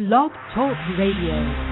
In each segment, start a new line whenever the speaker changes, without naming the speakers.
Blog Talk Radio.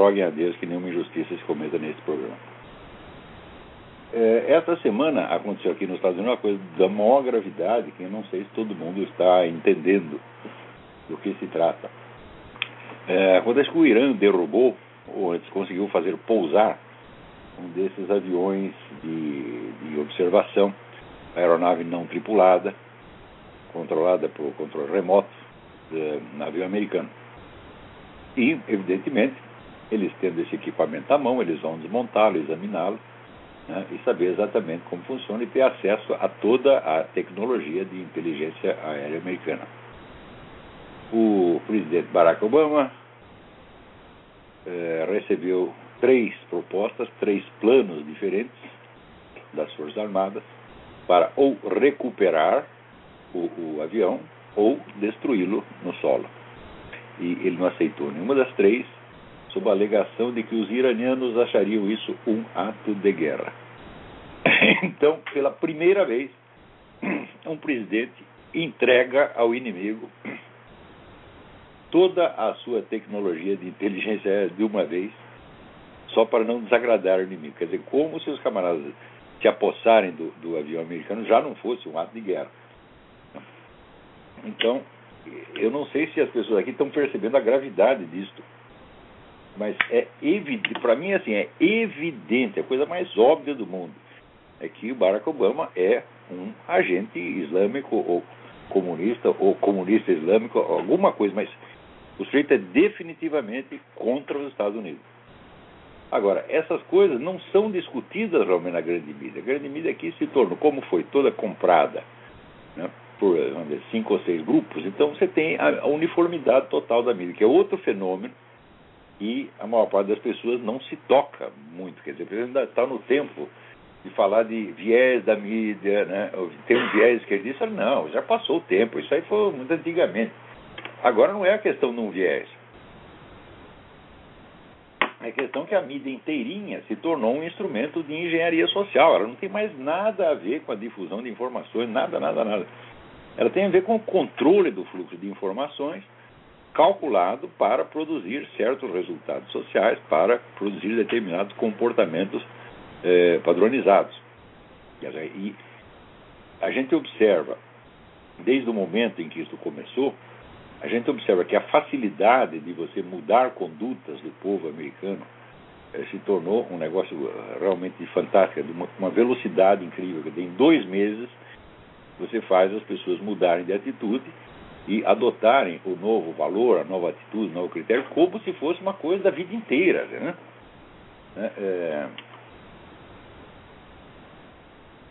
Roguem a Deus que nenhuma injustiça se cometa nesse programa. É, esta semana aconteceu aqui nos Estados Unidos uma coisa da maior gravidade que eu não sei se todo mundo está entendendo do que se trata. É, acontece que o Irã derrubou, ou antes conseguiu fazer pousar, um desses aviões de, de observação aeronave não tripulada, controlada por controle remoto, de navio americano. E, evidentemente, eles tendo esse equipamento à mão, eles vão desmontá-lo, examiná-lo né, e saber exatamente como funciona e ter acesso a toda a tecnologia de inteligência aérea americana. O presidente Barack Obama eh, recebeu três propostas, três planos diferentes das Forças Armadas para ou recuperar o, o avião ou destruí-lo no solo. E ele não aceitou nenhuma das três, sob a alegação de que os iranianos achariam isso um ato de guerra. Então, pela primeira vez, um presidente entrega ao inimigo toda a sua tecnologia de inteligência de uma vez, só para não desagradar o inimigo. Quer dizer, como se os camaradas se apossarem do, do avião americano já não fosse um ato de guerra. Então, eu não sei se as pessoas aqui estão percebendo a gravidade disto, mas é evidente, para mim assim, é evidente, a coisa mais óbvia do mundo é que o Barack Obama é um agente islâmico ou comunista ou comunista islâmico, alguma coisa, mas o sujeito é definitivamente contra os Estados Unidos. Agora, essas coisas não são discutidas realmente na grande mídia. A grande mídia aqui se tornou, como foi toda comprada né, por dizer, cinco ou seis grupos, então você tem a, uniformidade total da mídia, que é outro fenômeno, e a maior parte das pessoas não se toca muito. Quer dizer, ainda está no tempo de falar de viés da mídia, né, tem um viés esquerdista. Não, já passou o tempo, isso aí foi muito antigamente. Agora não é a questão de um viés. É questão que a mídia inteirinha se tornou um instrumento de engenharia social. Ela não tem mais nada a ver com a difusão de informações, nada, nada, nada. Ela tem a ver com o controle do fluxo de informações calculado para produzir certos resultados sociais, para produzir determinados comportamentos eh, padronizados. E a gente observa, desde o momento em que isso começou, a gente observa que a facilidade de você mudar condutas do povo americano eh, se tornou um negócio eh, realmente fantástico, de uma, uma velocidade incrível. Em dois meses, você faz as pessoas mudarem de atitude e adotarem o novo valor, a nova atitude, o novo critério, como se fosse uma coisa da vida inteira. Né? É,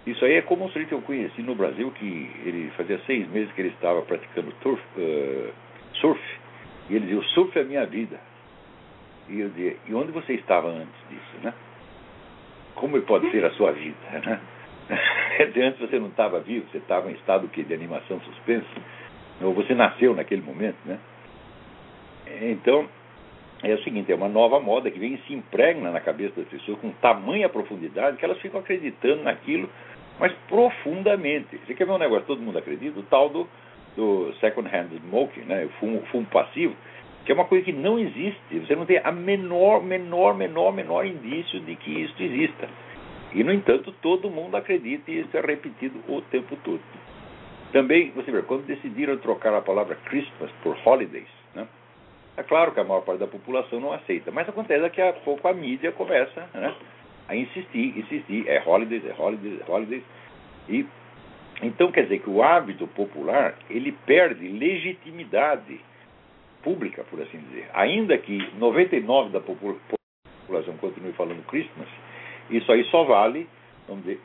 isso aí é como um sujeito que eu conheci no Brasil, que ele fazia seis meses que ele estava praticando turf, uh, surf, e ele dizia, o surf é a minha vida. E eu dizia, e onde você estava antes disso, né? Como pode ser a sua vida, né? antes você não estava vivo, você estava em estado que de animação suspensa, ou você nasceu naquele momento, né? Então, é o seguinte, é uma nova moda que vem e se impregna na cabeça das pessoas com tamanha profundidade que elas ficam acreditando naquilo mas profundamente. Você quer ver um negócio todo mundo acredita? O tal do, do second-hand smoking, né? o fumo, fumo passivo, que é uma coisa que não existe. Você não tem a menor, menor, menor, menor indício de que isso exista. E, no entanto, todo mundo acredita e isso é repetido o tempo todo. Também, você vê, quando decidiram trocar a palavra Christmas por holidays, né? é claro que a maior parte da população não aceita, mas acontece que a pouco a mídia começa né, a insistir, insistir, é holidays, é holidays, é holidays. E, então quer dizer que o hábito popular ele perde legitimidade pública, por assim dizer. Ainda que 99% da população continue falando Christmas, isso aí só vale, vamos dizer,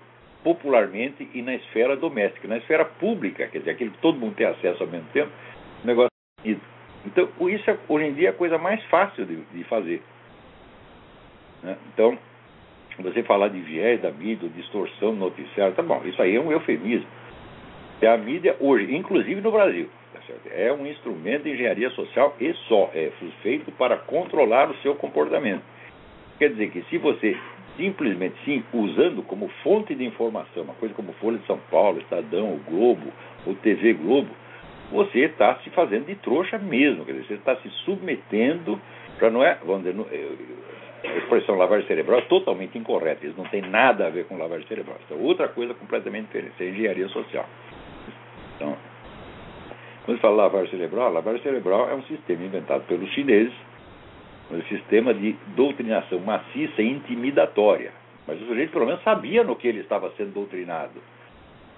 popularmente e na esfera doméstica. Na esfera pública, quer dizer, aquele que todo mundo tem acesso ao mesmo tempo, o negócio é Então, isso é, hoje em dia é a coisa mais fácil de, de fazer. Né? Então, você falar de viés da mídia, distorção do noticiário, tá bom, isso aí é um eufemismo. É a mídia hoje, inclusive no Brasil, tá é um instrumento de engenharia social e só, é feito para controlar o seu comportamento. Quer dizer que se você simplesmente sim usando como fonte de informação, uma coisa como Folha de São Paulo, Estadão, o Globo, o TV Globo, você está se fazendo de trouxa mesmo, quer dizer, você está se submetendo para não é, vamos dizer, a expressão lavagem cerebral é totalmente incorreta, isso não tem nada a ver com lavagem cerebral, isso é outra coisa completamente diferente, isso é engenharia social. Então, quando se fala lavagem cerebral, lavagem cerebral é um sistema inventado pelos chineses um sistema de doutrinação maciça e intimidatória. Mas o sujeito, pelo menos, sabia no que ele estava sendo doutrinado.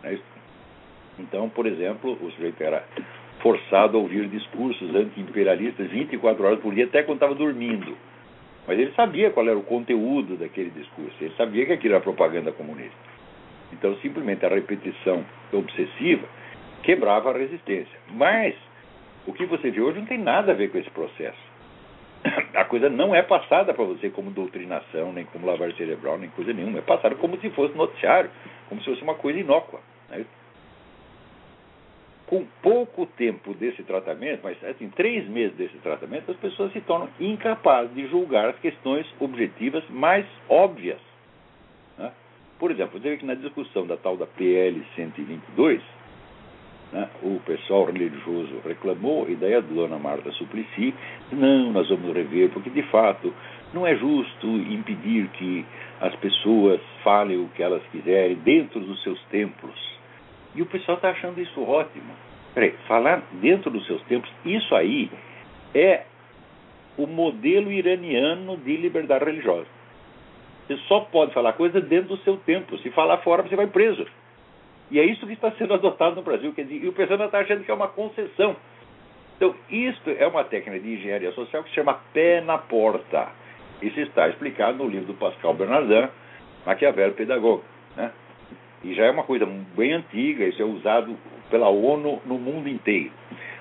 Né? Então, por exemplo, o sujeito era forçado a ouvir discursos anti-imperialistas 24 horas por dia, até quando estava dormindo. Mas ele sabia qual era o conteúdo daquele discurso, ele sabia que aquilo era propaganda comunista. Então, simplesmente a repetição obsessiva quebrava a resistência. Mas o que você vê hoje não tem nada a ver com esse processo a coisa não é passada para você como doutrinação, nem como lavagem cerebral, nem coisa nenhuma. É passada como se fosse noticiário, como se fosse uma coisa inócua. Né? Com pouco tempo desse tratamento, mas assim, três meses desse tratamento, as pessoas se tornam incapazes de julgar as questões objetivas mais óbvias. Né? Por exemplo, você vê que na discussão da tal da PL 122, né? O pessoal religioso reclamou, e daí a dona Marta Suplicy, não, nós vamos rever, porque de fato não é justo impedir que as pessoas falem o que elas quiserem dentro dos seus templos. E o pessoal está achando isso ótimo. Peraí, falar dentro dos seus templos, isso aí é o modelo iraniano de liberdade religiosa. Você só pode falar coisa dentro do seu templo. Se falar fora, você vai preso. E é isso que está sendo adotado no Brasil. Quer dizer, e o pessoal está achando que é uma concessão. Então, isto é uma técnica de engenharia social que se chama pé na porta. Isso está explicado no livro do Pascal Bernardin, Maquiavel Pedagogo. Né? E já é uma coisa bem antiga, isso é usado pela ONU no mundo inteiro.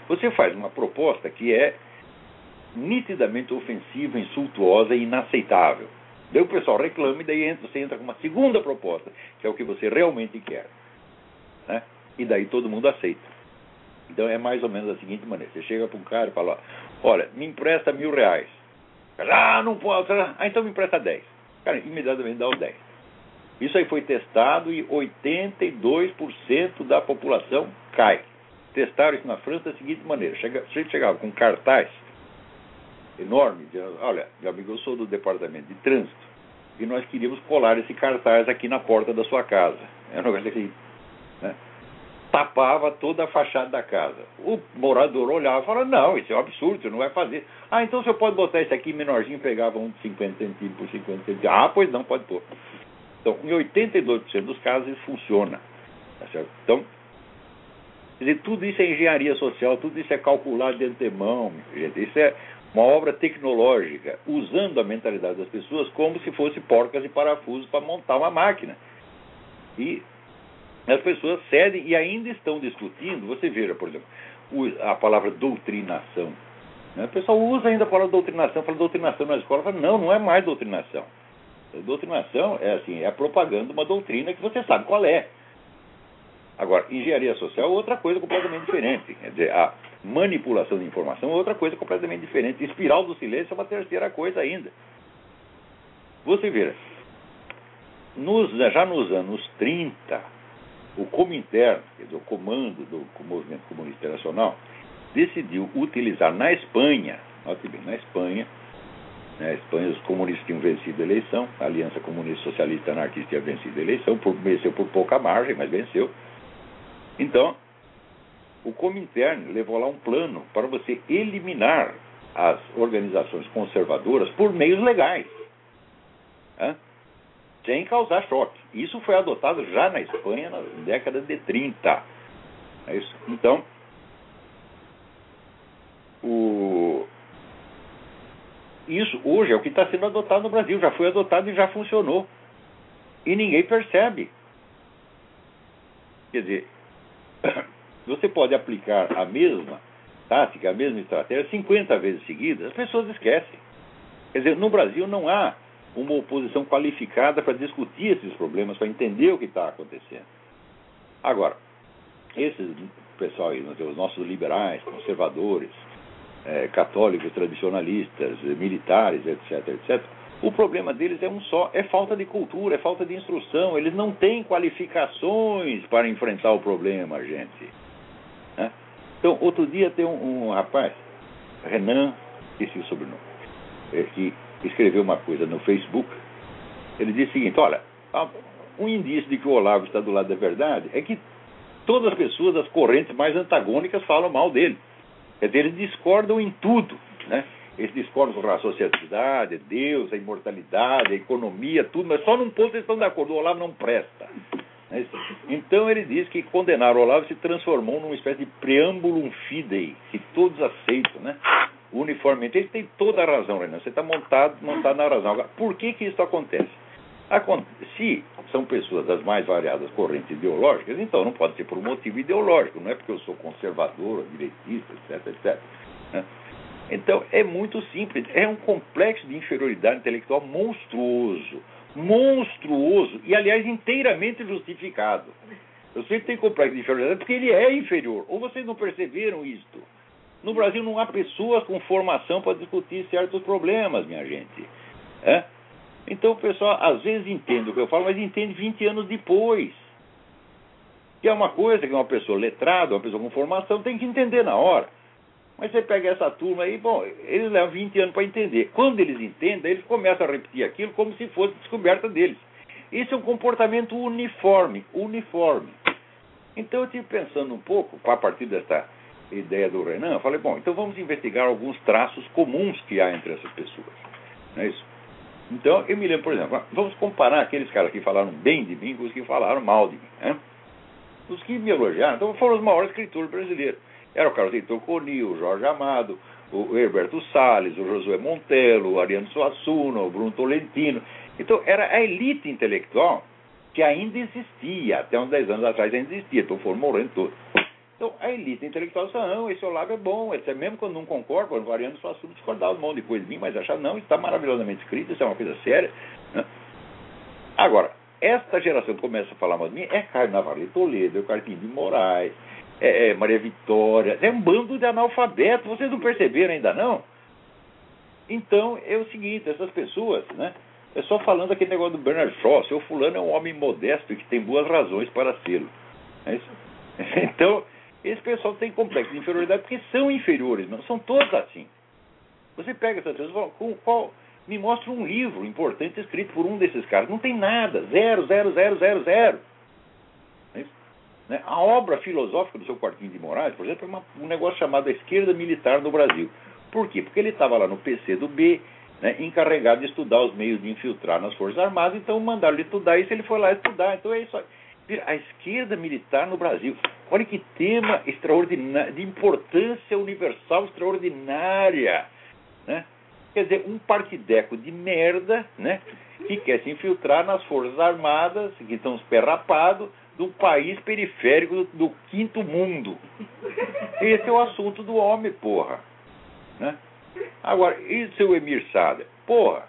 Você faz uma proposta que é nitidamente ofensiva, insultuosa e inaceitável. Daí o pessoal reclama e daí você entra com uma segunda proposta, que é o que você realmente quer. Né? E daí todo mundo aceita. Então é mais ou menos da seguinte maneira: você chega para um cara e fala, olha, me empresta mil reais. Ah, não posso. Ah, então me empresta dez. Cara, imediatamente dá os dez. Isso aí foi testado e 82% da população cai. Testaram isso na França da seguinte maneira: chega, você chegava com cartaz enorme, dizendo, olha, meu amigo, eu sou do departamento de trânsito e nós queríamos colar esse cartaz aqui na porta da sua casa. É um negócio assim? Tapava toda a fachada da casa. O morador olhava e falava, não, isso é um absurdo, você não vai fazer. Ah, então você pode botar esse aqui menorzinho, pegava um de 50 centímetros por 50 centímetros. Ah, pois não, pode pôr. Então, em 82% dos casos isso funciona. Tá? Então, quer dizer, tudo isso é engenharia social, tudo isso é calculado de antemão, gente. Isso é uma obra tecnológica, usando a mentalidade das pessoas como se fosse porcas e parafusos para montar uma máquina. E as pessoas cedem e ainda estão discutindo. Você veja, por exemplo, a palavra doutrinação. Né? O pessoal usa ainda a palavra doutrinação, fala doutrinação na escola, fala, não, não é mais doutrinação. Doutrinação é assim, é a propaganda de uma doutrina que você sabe qual é. Agora, engenharia social é outra coisa completamente diferente. Quer dizer, a manipulação de informação é outra coisa completamente diferente. Espiral do silêncio é uma terceira coisa ainda. Você vê, nos, já nos anos 30, o Comintern, dizer, o comando do Movimento Comunista Internacional, decidiu utilizar na Espanha, note bem, na Espanha, na Espanha os comunistas tinham vencido a eleição, a Aliança Comunista Socialista Anarquista tinha vencido a eleição, por, venceu por pouca margem, mas venceu. Então, o Comintern levou lá um plano para você eliminar as organizações conservadoras por meios legais. Sem causar choque. Isso foi adotado já na Espanha na década de 30. É. Então, o... isso hoje é o que está sendo adotado no Brasil. Já foi adotado e já funcionou. E ninguém percebe. Quer dizer, você pode aplicar a mesma tática, a mesma estratégia 50 vezes seguidas, as pessoas esquecem. Quer dizer, no Brasil não há uma oposição qualificada para discutir esses problemas, para entender o que está acontecendo. Agora, esses pessoal aí, os nossos liberais, conservadores, é, católicos, tradicionalistas, militares, etc., etc., o problema deles é um só, é falta de cultura, é falta de instrução. Eles não têm qualificações para enfrentar o problema, gente. Né? Então, outro dia tem um, um rapaz, Renan, esqueci o sobrenome, é, que escreveu uma coisa no Facebook. Ele disse o seguinte: olha, um indício de que o Olavo está do lado da verdade é que todas as pessoas das correntes mais antagônicas falam mal dele. Quer dizer, eles discordam em tudo. Né? Eles discordam com a sociedade, Deus, a imortalidade, a economia, tudo, mas só num ponto eles estão de acordo: o Olavo não presta. Né? Então ele diz que condenar o Olavo se transformou numa espécie de preâmbulo fidei, que todos aceitam, né? Uniformemente. Ele tem toda a razão, Renan. Você está montado, montado na razão. Agora, por que, que isso acontece? Se são pessoas das mais variadas correntes ideológicas, então não pode ser por um motivo ideológico, não é porque eu sou conservador, direitista, etc, etc. Né? Então é muito simples, é um complexo de inferioridade intelectual monstruoso, monstruoso e, aliás, inteiramente justificado. Eu sempre tenho complexo de inferioridade porque ele é inferior. Ou vocês não perceberam isto? No Brasil não há pessoas com formação para discutir certos problemas, minha gente. É? Então o pessoal às vezes entende o que eu falo, mas entende 20 anos depois. Que é uma coisa que uma pessoa letrada, uma pessoa com formação, tem que entender na hora. Mas você pega essa turma aí, bom, eles levam 20 anos para entender. Quando eles entendem, eles começam a repetir aquilo como se fosse descoberta deles. Isso é um comportamento uniforme, uniforme. Então eu estive pensando um pouco, a partir dessa ideia do Renan, eu falei, bom, então vamos investigar alguns traços comuns que há entre essas pessoas. Não é isso? Então, eu me lembro, por exemplo, vamos comparar aqueles caras que falaram bem de mim com os que falaram mal de mim. Né? Os que me elogiaram, então foram os maiores escritores brasileiros. Era o Carlos Heitor Coni, o Jorge Amado, o Herberto Salles, o Josué Montelo, o Ariano Suassuna, o Bruno Tolentino. Então, era a elite intelectual que ainda existia, até uns 10 anos atrás ainda existia, então foram morrendo todos. Então, a elite intelectual disse, não, esse Olavo é bom, etc. mesmo quando não concorda, por variando só assunto, discordar um monte de mim, mas achar, não, está maravilhosamente escrito, isso é uma coisa séria. Né? Agora, esta geração começa a falar mal de mim é Caio Navarro Toledo, é o Carpinho de Moraes, é, é Maria Vitória, é um bando de analfabetos, vocês não perceberam ainda não? Então, é o seguinte, essas pessoas, né, é só falando aquele negócio do Bernard Shaw, seu fulano é um homem modesto e que tem boas razões para ser. É isso? Então, esse pessoal tem complexo de inferioridade porque são inferiores, não são todos assim. Você pega essas pessoas e fala, qual, me mostra um livro importante escrito por um desses caras. Não tem nada, zero, zero, zero, zero, zero. É né? A obra filosófica do seu Quartinho de Moraes, por exemplo, é uma, um negócio chamado Esquerda Militar no Brasil. Por quê? Porque ele estava lá no PC do B, né, encarregado de estudar os meios de infiltrar nas Forças Armadas, então mandaram ele estudar isso, ele foi lá estudar. Então é isso aí. A esquerda militar no Brasil. Olha que tema extraordinário, de importância universal extraordinária. Né? Quer dizer, um partideco de merda né, que quer se infiltrar nas Forças Armadas, que estão esperrapados, do país periférico do, quinto mundo. Esse é o assunto do homem, porra. Né? Agora, e seu Emir Sader? Porra,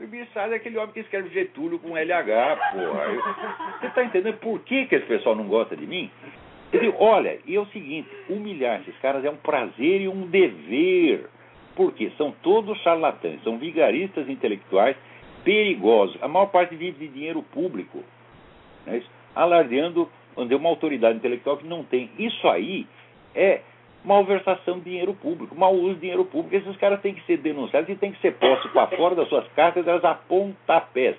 o Ibissado é aquele homem que escreve Getúlio com LH, porra. Eu, você está entendendo por que, que esse pessoal não gosta de mim? Digo, olha, e é o seguinte, humilhar esses caras é um prazer e um dever. Porque são todos charlatães, são vigaristas intelectuais perigosos. A maior parte vive de dinheiro público, né, alardeando onde é uma autoridade intelectual que não tem. Isso aí é malversação de dinheiro público, mau uso de dinheiro público. Esses caras têm que ser denunciados e têm que ser postos para fora das suas cátedras a pontapés.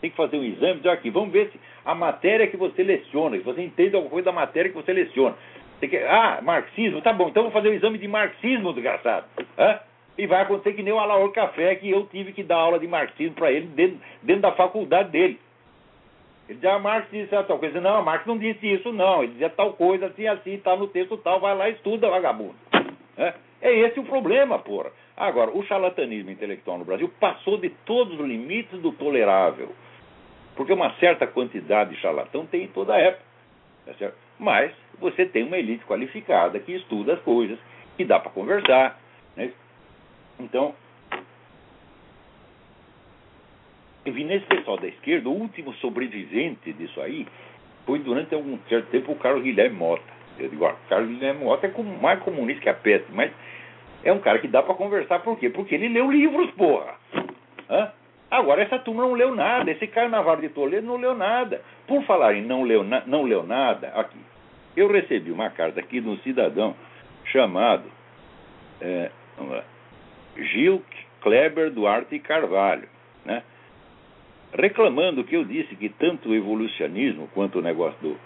Tem que fazer um exame, dizer aqui, vamos ver se a matéria que você leciona, se você entende alguma coisa da matéria que você leciona. Você quer, ah, marxismo, tá bom, então vou fazer o um exame de marxismo, desgraçado. Hã? E vai acontecer que nem o Alaor Café, que eu tive que dar aula de marxismo para ele dentro, dentro da faculdade dele. Ele dizia, ah, Marx disse tal coisa. Não, Marx não disse isso, não. Ele dizia tal coisa, assim, assim, tá no texto tal, vai lá e estuda, vagabundo. É, é esse o problema, porra. Agora, o charlatanismo intelectual no Brasil passou de todos os limites do tolerável. Porque uma certa quantidade de charlatão tem em toda a época. Tá Mas você tem uma elite qualificada que estuda as coisas, que dá para conversar. Né? Então, eu vi nesse pessoal da esquerda, o último sobrevivente disso aí foi durante algum certo tempo o Carlos Guilherme Mota. Eu digo, o Carlos Guilherme Mota é mais comunista que a peste, mas é um cara que dá para conversar, por quê? Porque ele leu livros, porra. Hã? Agora, essa turma não leu nada, esse Caio Navarro de Toledo não leu nada. Por falar em não leu, não leu nada, aqui, eu recebi uma carta aqui de um cidadão chamado é, Gil Kleber Duarte Carvalho, né? Reclamando que eu disse que tanto o evolucionismo quanto o negócio do,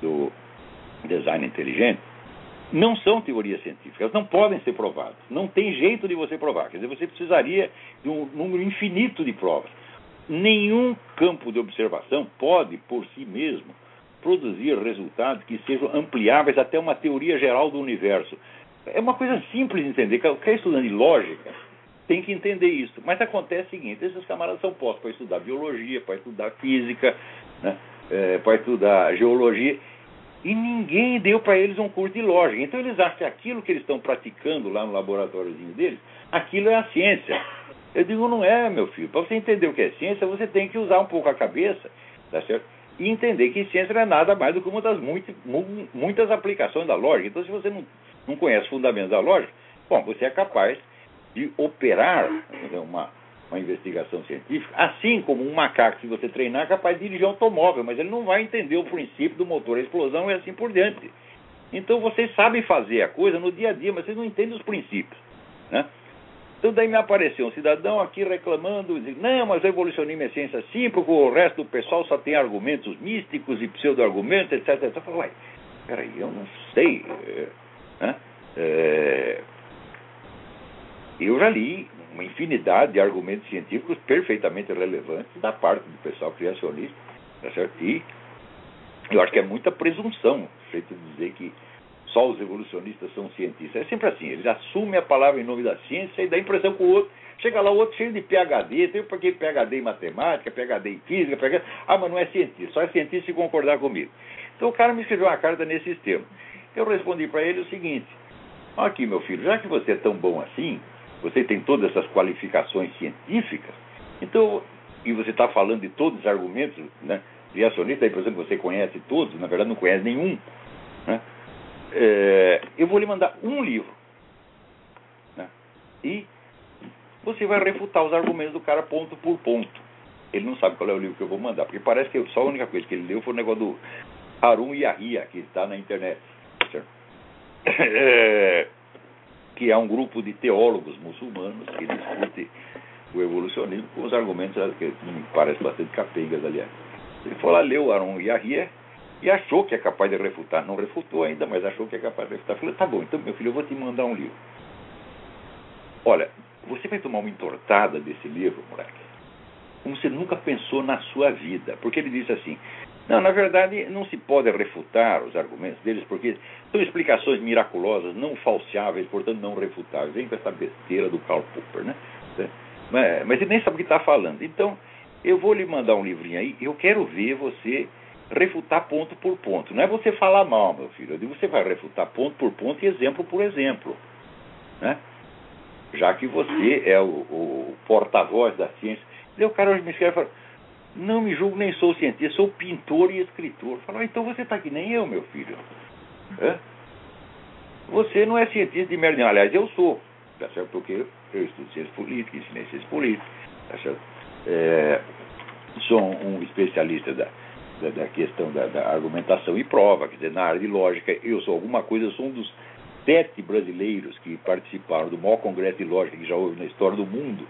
do design inteligente não são teorias científicas, não podem ser provadas. Não tem jeito de você provar. Quer dizer, você precisaria de um número infinito de provas. Nenhum campo de observação pode, por si mesmo, produzir resultados que sejam ampliáveis até uma teoria geral do universo. É uma coisa simples de entender. Qualquer estudante de lógica tem que entender isso. Mas acontece o seguinte: esses camaradas são postos para estudar biologia, para estudar física, né, é, para estudar geologia e ninguém deu para eles um curso de lógica. Então eles acham que aquilo que eles estão praticando lá no laboratóriozinho deles, aquilo é a ciência. Eu digo, não é, meu filho. Para você entender o que é ciência, você tem que usar um pouco a cabeça, tá certo? E entender que ciência não é nada mais do que uma das muitas, muitas aplicações da lógica. Então, se você não, não conhece os fundamentos da lógica, bom, você é capaz de operar uma, uma investigação científica, assim como um macaco, se você treinar, é capaz de dirigir um automóvel, mas ele não vai entender o princípio do motor, a explosão e assim por diante. Então vocês sabem fazer a coisa no dia a dia, mas vocês não entendem os princípios. Né? Então daí me apareceu um cidadão aqui reclamando, dizendo, não, mas o evolucionismo é ciência sim, porque o resto do pessoal só tem argumentos místicos e pseudo-argumentos, etc, etc. Eu falei, uai, peraí, eu não sei. É, né? é, eu já li uma infinidade de argumentos científicos perfeitamente relevantes da parte do pessoal criacionista, tá certo? E eu acho que é muita presunção o jeito de dizer que só os evolucionistas são cientistas. É sempre assim, eles assumem a palavra em nome da ciência e dá a impressão que o outro. Chega lá o outro cheio de PHD, tem porque PHD em matemática, PHD em física, PHD, ah, mas não é cientista, só é cientista se concordar comigo. Então o cara me escreveu uma carta nesses termos. Eu respondi para ele o seguinte: aqui, meu filho, já que você é tão bom assim, você tem todas essas qualificações científicas, então, e você está falando de todos os argumentos né, criacionistas, aí, por exemplo, você conhece todos, na verdade não conhece nenhum, né, é, eu vou lhe mandar um livro. Né, e você vai refutar os argumentos do cara ponto por ponto. Ele não sabe qual é o livro que eu vou mandar, porque parece que só a única coisa que ele leu foi o negócio do Harun Yahya, que está na internet. Certo? É, que há um grupo de teólogos muçulmanos que discute o evolucionismo com os argumentos que me parecem bastante capengas, aliás. Ele foi lá, leu Aaron Yahya e achou que é capaz de refutar. Não refutou ainda, mas achou que é capaz de refutar. Falei, tá bom, então, meu filho, eu vou te mandar um livro. Olha, você vai tomar uma entortada desse livro, moleque, como você nunca pensou na sua vida. Porque ele disse assim, não, na verdade, não se pode refutar os argumentos deles, porque são explicações miraculosas, não falseáveis, portanto não refutáveis. Vem com essa besteira do Karl Popper, né? Mas, mas ele nem sabe o que está falando. Então, eu vou lhe mandar um livrinho aí, eu quero ver você refutar ponto por ponto. Não é você falar mal, meu filho. Você vai refutar ponto por ponto e exemplo por exemplo. Né? Já que você é o, o porta-voz da ciência. Daí o cara me escreve e fala, não me julgo, nem sou cientista, sou pintor e escritor. Falou, ah, então você está que nem eu, meu filho. É? Você não é cientista de merda nenhuma. Aliás, eu sou. Tá certo? Porque eu estudo ciência política, ensinei ciência política. Tá certo? É, sou um especialista da, da, da questão da, da, argumentação e prova. Quer dizer, na área de lógica, eu sou alguma coisa, sou um dos sete brasileiros que participaram do maior congresso de lógica que já houve na história do mundo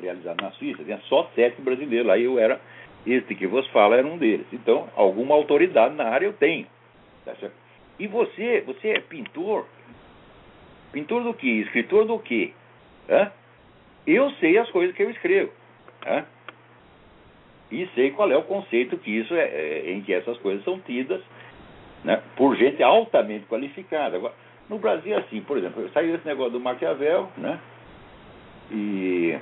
realizado na Suíça, tinha só sete brasileiros. Aí eu era, este que vos fala era um deles. Então, alguma autoridade na área eu tenho. Tá e você, você é pintor Pintor do que? Escritor do que? Eu sei as coisas que eu escrevo. Hã? E sei qual é o conceito que isso é, é em que essas coisas são tidas né, por gente altamente qualificada. Agora, no Brasil, assim, por exemplo, saiu esse negócio do Maquiavel, né? E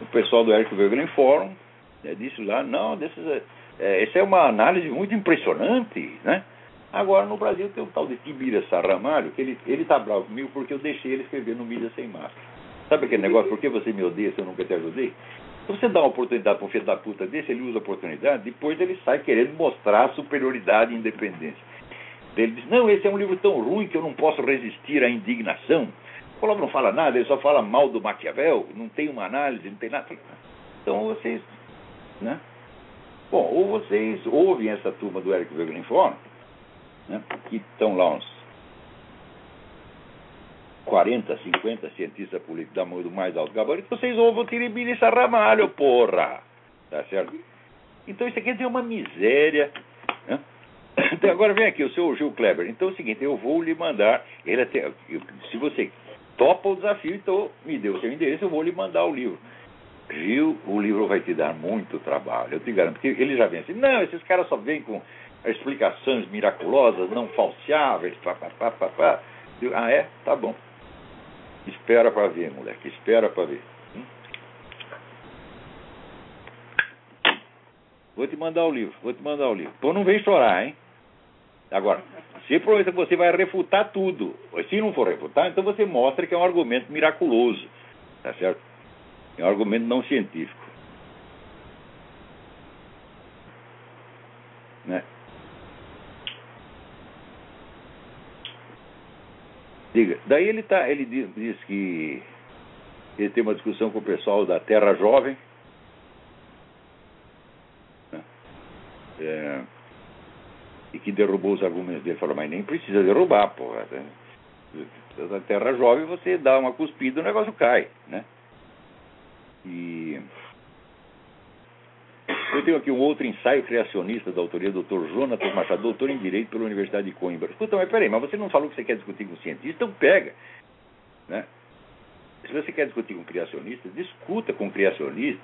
o pessoal do Eric Wegener Forum né, disse lá, não, desses, é, essa é uma análise muito impressionante, né? Agora, no Brasil, tem o tal de Tibira Sarramalho, que ele, ele tá bravo comigo porque eu deixei ele escrever no Mídia Sem Máscara. Sabe aquele negócio, por que você me odeia se eu nunca te ajudei? Se você dá uma oportunidade para um filho da puta desse, ele usa a oportunidade, depois ele sai querendo mostrar superioridade e independência. Ele diz, não, esse é um livro tão ruim que eu não posso resistir à indignação. Colombo não fala nada, ele só fala mal do Maquiavel, não tem uma análise, não tem nada. Então vocês, né? Bom, ou vocês ouvem essa turma do Eric Wegelin Forum, né, que estão lá uns 40, 50 cientistas políticos da mão do mais alto gabarito, vocês ouvem o Tiribiri Sarramalho, porra! Tá certo? Então isso aqui é uma miséria. Né? Então agora vem aqui, o seu Gil Kleber. Então é o seguinte, eu vou lhe mandar. Ele até, se você topa o desafio, então me dê o seu endereço, eu vou lhe mandar o livro. Gil, o livro vai te dar muito trabalho, eu te garanto. Porque ele já vem assim, não, esses caras só vêm com explicações miraculosas, não falseáveis, pá, pá, pá, pá, pá. Eu, ah, é? Tá bom. Espera para ver, moleque, espera para ver. Hum? Vou te mandar o livro, vou te mandar o livro. Pô, não vem chorar, hein? Agora, se você vai refutar tudo. Se não for refutar, então você mostra que é um argumento miraculoso. Tá certo? É um argumento não científico. Né? Diga. Daí ele, tá, ele diz, diz, que ele tem uma discussão com o pessoal da Terra Jovem. Né? É, e que derrubou os argumentos dele. Falou, mas nem precisa derrubar, porra. Da Terra Jovem você dá uma cuspida e o negócio cai, né? E eu tenho aqui um outro ensaio criacionista da autoria do Dr. Jonathan Machado, doutor em Direito pela Universidade de Coimbra. Escuta, mas peraí, mas você não falou que você quer discutir com cientista? Então pega. Né? Se você quer discutir com criacionistas, discuta com criacionistas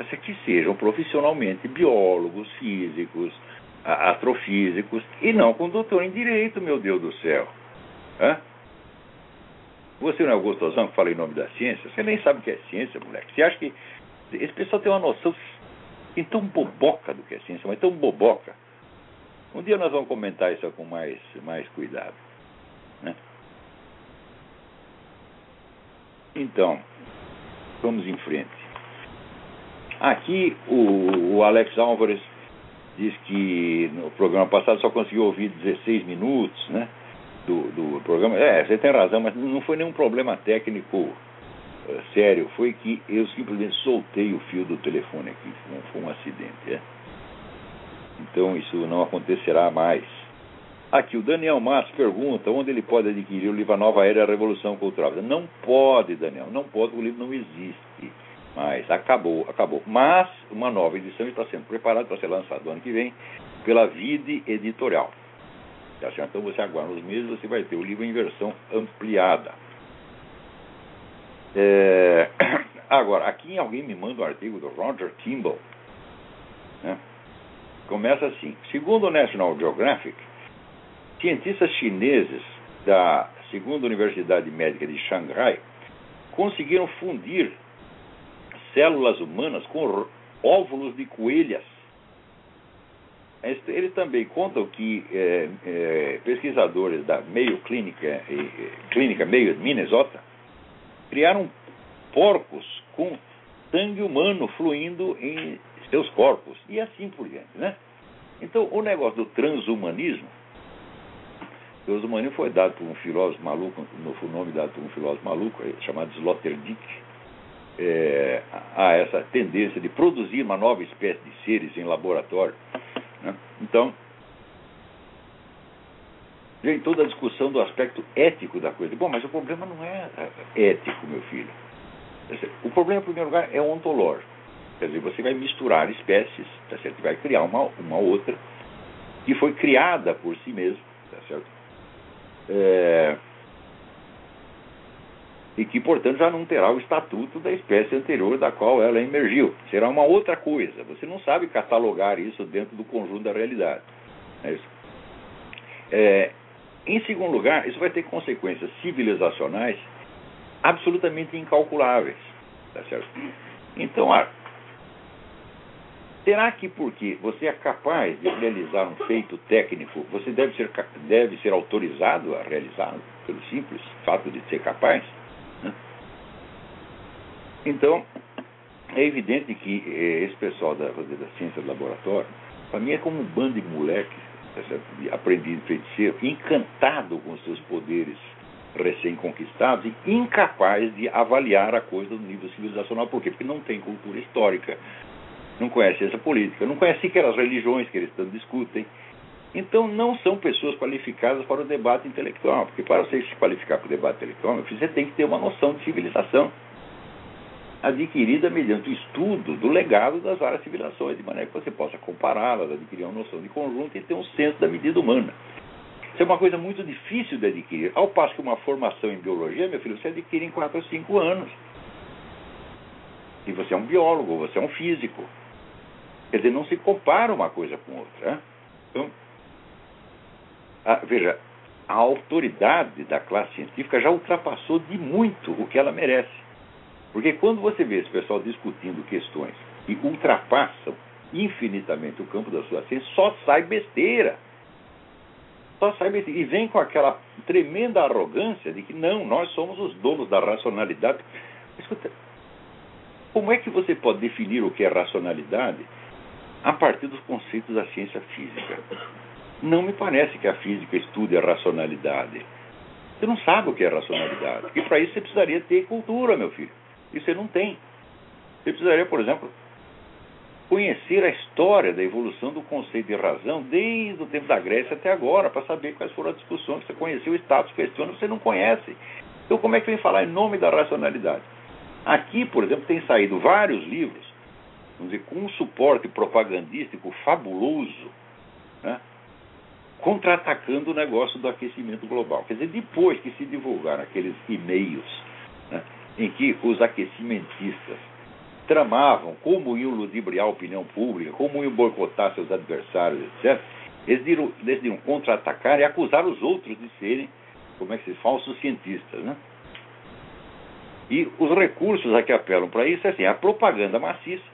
mas que sejam profissionalmente biólogos, físicos, astrofísicos, e não com doutor em Direito, meu Deus do céu. Hã? Você não é o gostosão que fala em nome da ciência? Você nem sabe o que é ciência, moleque. Você acha que esse pessoal tem uma noção tão boboca do que é ciência, mas tão boboca. Um dia nós vamos comentar isso com mais, mais cuidado. Né? Então, vamos em frente. Aqui o, o Alex Álvares diz que no programa passado só conseguiu ouvir 16 minutos né, do, do programa. É, você tem razão, mas não foi nenhum problema técnico eh, sério foi que eu simplesmente soltei o fio do telefone aqui. Foi um acidente. É? Então isso não acontecerá mais. Aqui o Daniel Matos pergunta onde ele pode adquirir o livro A Nova Era e a Revolução Cultural. Não pode, Daniel, não pode, o livro não existe. Mas acabou, acabou. Mas uma nova edição está sendo preparada para ser lançada no ano que vem pela Vide Editorial. Tá então você aguarda uns meses, você vai ter o livro em versão ampliada. É, agora, aqui alguém me manda um artigo do Roger Kimball. Né? Começa assim: segundo o National Geographic, cientistas chineses da segunda Universidade Médica de Xangai conseguiram fundir células humanas com óvulos de coelhas. Eles também contam que é, é, pesquisadores da Mayo Clínica, Clínica Mayo de Minnesota criaram porcos com sangue humano fluindo em seus corpos e assim por diante, né? Então, o negócio do transhumanismo, o transhumanismo foi dado por um filósofo maluco, o nome dado por um filósofo maluco chamado Sloterdijk, é, a essa tendência de produzir uma nova espécie de seres em laboratório. Né? Então, vem toda a discussão do aspecto ético da coisa. Bom, mas o problema não é, é ético, meu filho. O problema, em primeiro lugar, é ontológico. Quer dizer, você vai misturar espécies, tá certo? vai criar uma, uma outra que foi criada por si mesma, tá certo? É... e que, portanto, já não terá o estatuto da espécie anterior da qual ela emergiu. Será uma outra coisa. Você não sabe catalogar isso dentro do conjunto da realidade. É. É, em segundo lugar, isso vai ter consequências civilizacionais absolutamente incalculáveis. Tá certo? Então, ah, será que porque você é capaz de realizar um feito técnico, você deve ser, deve ser autorizado a realizá-lo, pelo simples fato de ser capaz? Então, é evidente que eh, esse pessoal da, da ciência do laboratório, para mim é como um bando de moleques, tá de aprendiz feiticeiro, encantado com seus poderes recém-conquistados e incapaz de avaliar a coisa no nível civilizacional. Por quê? Porque não tem cultura histórica, não conhece essa política, não conhece sequer as religiões que eles tanto discutem. Então, não são pessoas qualificadas para o debate intelectual, porque para você se qualificar para o debate intelectual, você tem que ter uma noção de civilização adquirida mediante o estudo do legado das várias civilizações, de maneira que você possa compará-las, adquirir uma noção de conjunto e ter um senso da medida humana. Isso é uma coisa muito difícil de adquirir. Ao passo que uma formação em biologia, meu filho, você adquire em 4 ou 5 anos. E você é um biólogo, você é um físico. Quer dizer, não se compara uma coisa com outra. Né? Então, a, veja, a autoridade da classe científica já ultrapassou de muito o que ela merece. Porque quando você vê esse pessoal discutindo questões que ultrapassam infinitamente o campo da sua ciência, só sai besteira. Só sai besteira. E vem com aquela tremenda arrogância de que não, nós somos os donos da racionalidade. Escuta, como é que você pode definir o que é racionalidade a partir dos conceitos da ciência física? Não me parece que a física estude a racionalidade. Você não sabe o que é racionalidade. E para isso você precisaria ter cultura, meu filho. Isso você não tem. Você precisaria, por exemplo, conhecer a história da evolução do conceito de razão desde o tempo da Grécia até agora, para saber quais foram as discussões. Você conheceu o status questiona, você não conhece. Então, como é que vem falar em nome da racionalidade? Aqui, por exemplo, tem saído vários livros, vamos dizer, com um suporte propagandístico fabuloso, né? contra-atacando o negócio do aquecimento global. Quer dizer, depois que se divulgaram aqueles e-mails em que os aquecimentistas tramavam como iam ludibriar a opinião pública, como iam boicotar seus adversários, etc., eles decidiram, decidiram contra-atacar e acusar os outros de serem, como é que se diz, falsos cientistas. Né? E os recursos a que apelam para isso é assim, a propaganda maciça.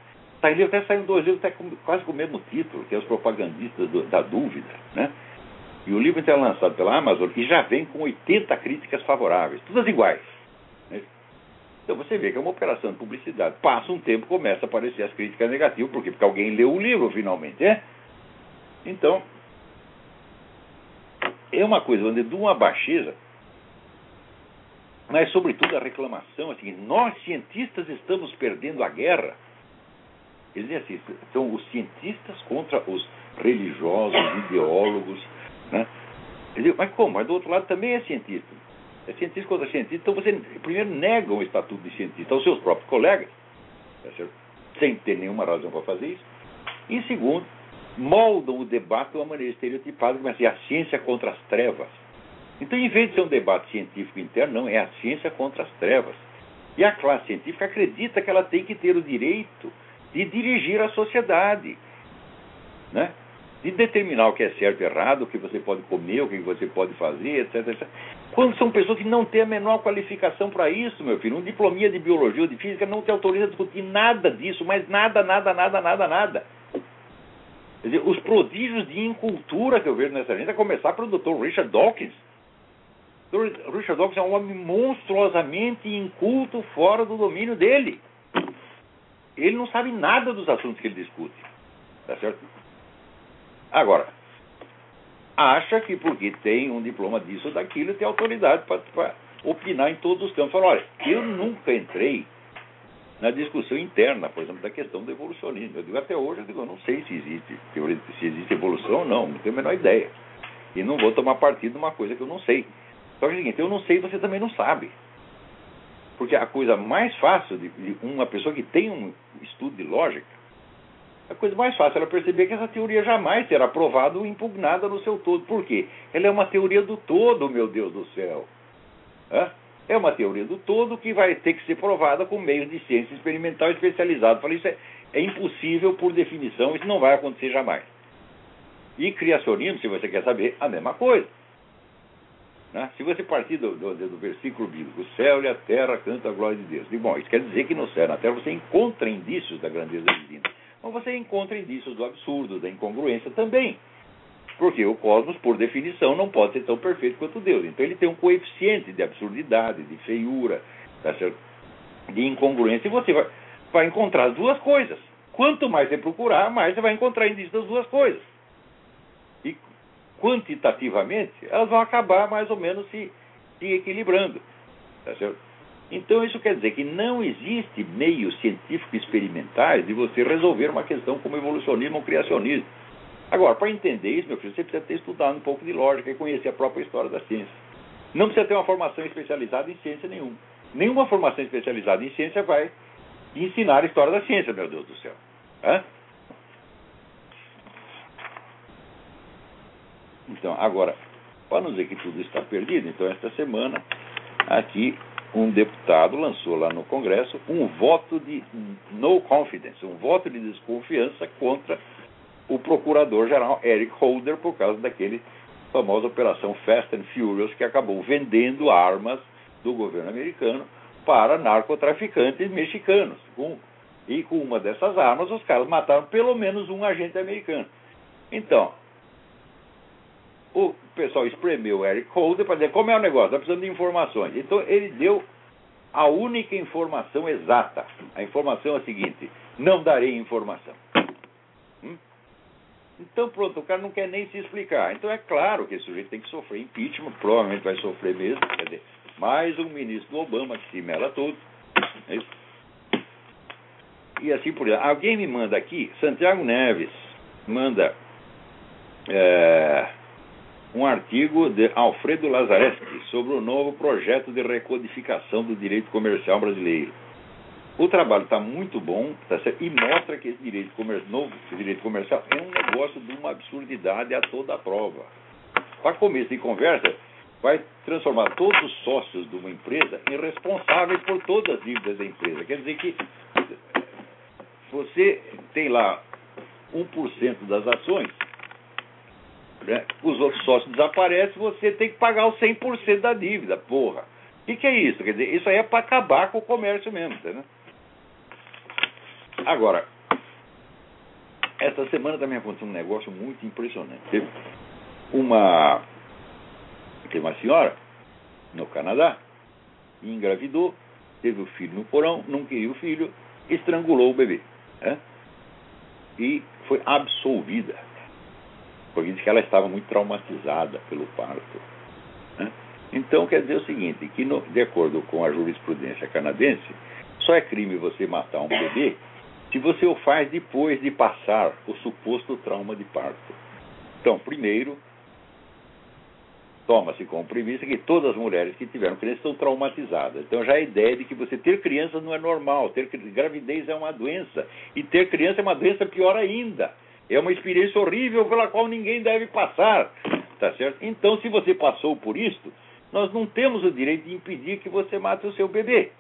Tá, até saíram dois livros até com, quase com o mesmo título, que é Os Propagandistas do, da Dúvida. Né? E o livro então é lançado pela Amazon e já vem com 80 críticas favoráveis, todas iguais. Então você vê que é uma operação de publicidade. Passa um tempo, começa a aparecer as críticas negativas, por quê? Porque alguém leu o livro finalmente, é? Então, é uma coisa de uma baixeza, mas sobretudo a reclamação assim, nós cientistas estamos perdendo a guerra. Eles dizem assim, são os cientistas contra os religiosos, ideólogos, né? Mas como? Mas do outro lado também é cientista. É cientista contra cientista. Então você primeiro nega o estatuto de cientista aos seus próprios colegas, tá sem ter nenhuma razão para fazer isso. E segundo, moldam o debate de uma maneira estereotipada, mas é a ciência contra as trevas. Então, em vez de ser um debate científico interno, não, é a ciência contra as trevas. E a classe científica acredita que ela tem que ter o direito de dirigir a sociedade. Né? de determinar o que é certo e errado, o que você pode comer, o que você pode fazer, etc, etc. Quando são pessoas que não têm a menor qualificação para isso, meu filho, um diplomia de biologia ou de física não te autoriza a discutir nada disso, mas nada, nada, nada, nada, nada. Quer dizer, os prodígios de incultura que eu vejo nessa gente, a começar pelo Dr. Richard Dawkins. O Richard Dawkins é um homem monstruosamente inculto fora do domínio dele. Ele não sabe nada dos assuntos que ele discute. Tá certo? Agora, acha que porque tem um diploma disso ou daquilo, tem autoridade para opinar em todos os campos. Fala, olha, eu nunca entrei na discussão interna, por exemplo, da questão do evolucionismo. Eu digo, até hoje, eu digo, eu não sei se existe, se existe evolução ou não, não tenho a menor ideia. E não vou tomar partido de uma coisa que eu não sei. Só que é o seguinte, eu não sei, você também não sabe. Porque a coisa mais fácil de, de uma pessoa que tem um estudo de lógica a coisa mais fácil é perceber que essa teoria jamais será aprovada ou impugnada no seu todo. Por quê? Ela é uma teoria do todo, meu Deus do céu. É uma teoria do todo que vai ter que ser provada com meios de ciência experimental especializado. Falei, isso é, é impossível por definição, isso não vai acontecer jamais. E criacionismo, se você quer saber, a mesma coisa. Né? Se você partir do, do, do, versículo bíblico, o céu e a terra cantam a glória de Deus. E, bom, isso quer dizer que no céu e na terra você encontra indícios da grandeza divina. Mas você encontra indícios do absurdo, da incongruência também. Porque o cosmos, por definição, não pode ser tão perfeito quanto Deus. Então ele tem um coeficiente de absurdidade, de feiura, tá de incongruência, e você vai, vai encontrar as duas coisas. Quanto mais você procurar, mais você vai encontrar indícios das duas coisas. E quantitativamente, elas vão acabar mais ou menos se, se equilibrando. Tá certo? Então, isso quer dizer que não existe meios científicos experimentais de você resolver uma questão como evolucionismo ou criacionismo. Agora, para entender isso, meu filho, você precisa ter estudado um pouco de lógica e conhecer a própria história da ciência. Não precisa ter uma formação especializada em ciência nenhuma. Nenhuma formação especializada em ciência vai ensinar a história da ciência, meu Deus do céu. Hã? Então, agora, para não dizer que tudo está perdido, então esta semana aqui um deputado lançou lá no Congresso um voto de no confidence, um voto de desconfiança contra o procurador-geral Eric Holder por causa daquele famosa operação Fast and Furious que acabou vendendo armas do governo americano para narcotraficantes mexicanos. Com, e com uma dessas armas, os caras mataram pelo menos um agente americano. Então, o pessoal espremeu o Eric Holder para dizer como é o negócio, está precisando de informações. Então, ele deu a única informação exata. A informação é a seguinte: não darei informação. Então, pronto, o cara não quer nem se explicar. Então, é claro que esse sujeito tem que sofrer impeachment, provavelmente vai sofrer mesmo. Quer dizer, mais um ministro do Obama que se mela todo. É? E assim por diante. Alguém me manda aqui, Santiago Neves manda é, um artigo de Alfredo Lazareski sobre o novo projeto de recodificação do direito comercial brasileiro. O trabalho está muito bom tá certo? e mostra que esse direito novo direito comercial é um negócio de uma absurdidade a toda a prova. Para começo de conversa, vai transformar todos os sócios de uma empresa em responsáveis por todas as dívidas da empresa. Quer dizer que você tem lá 1% das ações, né? os outros sócios desaparecem, você tem que pagar os 100% da dívida. Porra. O que, que, é isso? Quer dizer, isso aí é para acabar com o comércio mesmo, entendeu? Agora, essa semana também aconteceu um negócio muito impressionante. Teve uma, teve uma senhora no Canadá, engravidou, teve o filho no porão, não queria o filho, estrangulou o bebê. Né? E foi absolvida. Porque disse que ela estava muito traumatizada pelo parto. Né? Então quer dizer o seguinte, que no, de acordo com a jurisprudência canadense, só é crime você matar um bebê se você o faz depois de passar o suposto trauma de parto. Então, primeiro, toma-se como premissa que todas as mulheres que tiveram crianças estão traumatizadas. Então já a ideia de que você ter criança não é normal, ter gravidez é uma doença e ter criança é uma doença pior ainda. É uma experiência horrível pela qual ninguém deve passar, tá certo? Então, se você passou por isto, nós não temos o direito de impedir que você mate o seu bebê.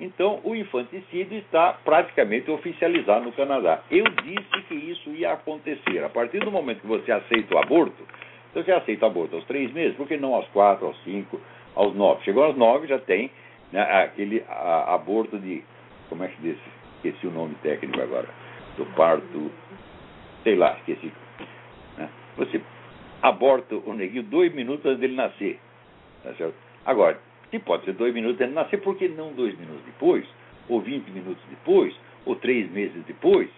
Então, o infanticídio está praticamente oficializado no Canadá. Eu disse que isso ia acontecer. A partir do momento que você aceita o aborto, então você aceita o aborto aos três meses, por que não aos quatro, aos cinco, aos nove? Chegou aos nove, já tem né, aquele a, aborto de. Como é que diz? Esqueci o nome técnico agora. Do parto. Sei lá, esqueci. Né? Você aborta o neguinho dois minutos antes dele nascer. Tá certo? Agora, se pode ser dois minutos antes de nascer, por que não dois minutos depois? Ou vinte minutos depois? Ou três meses depois?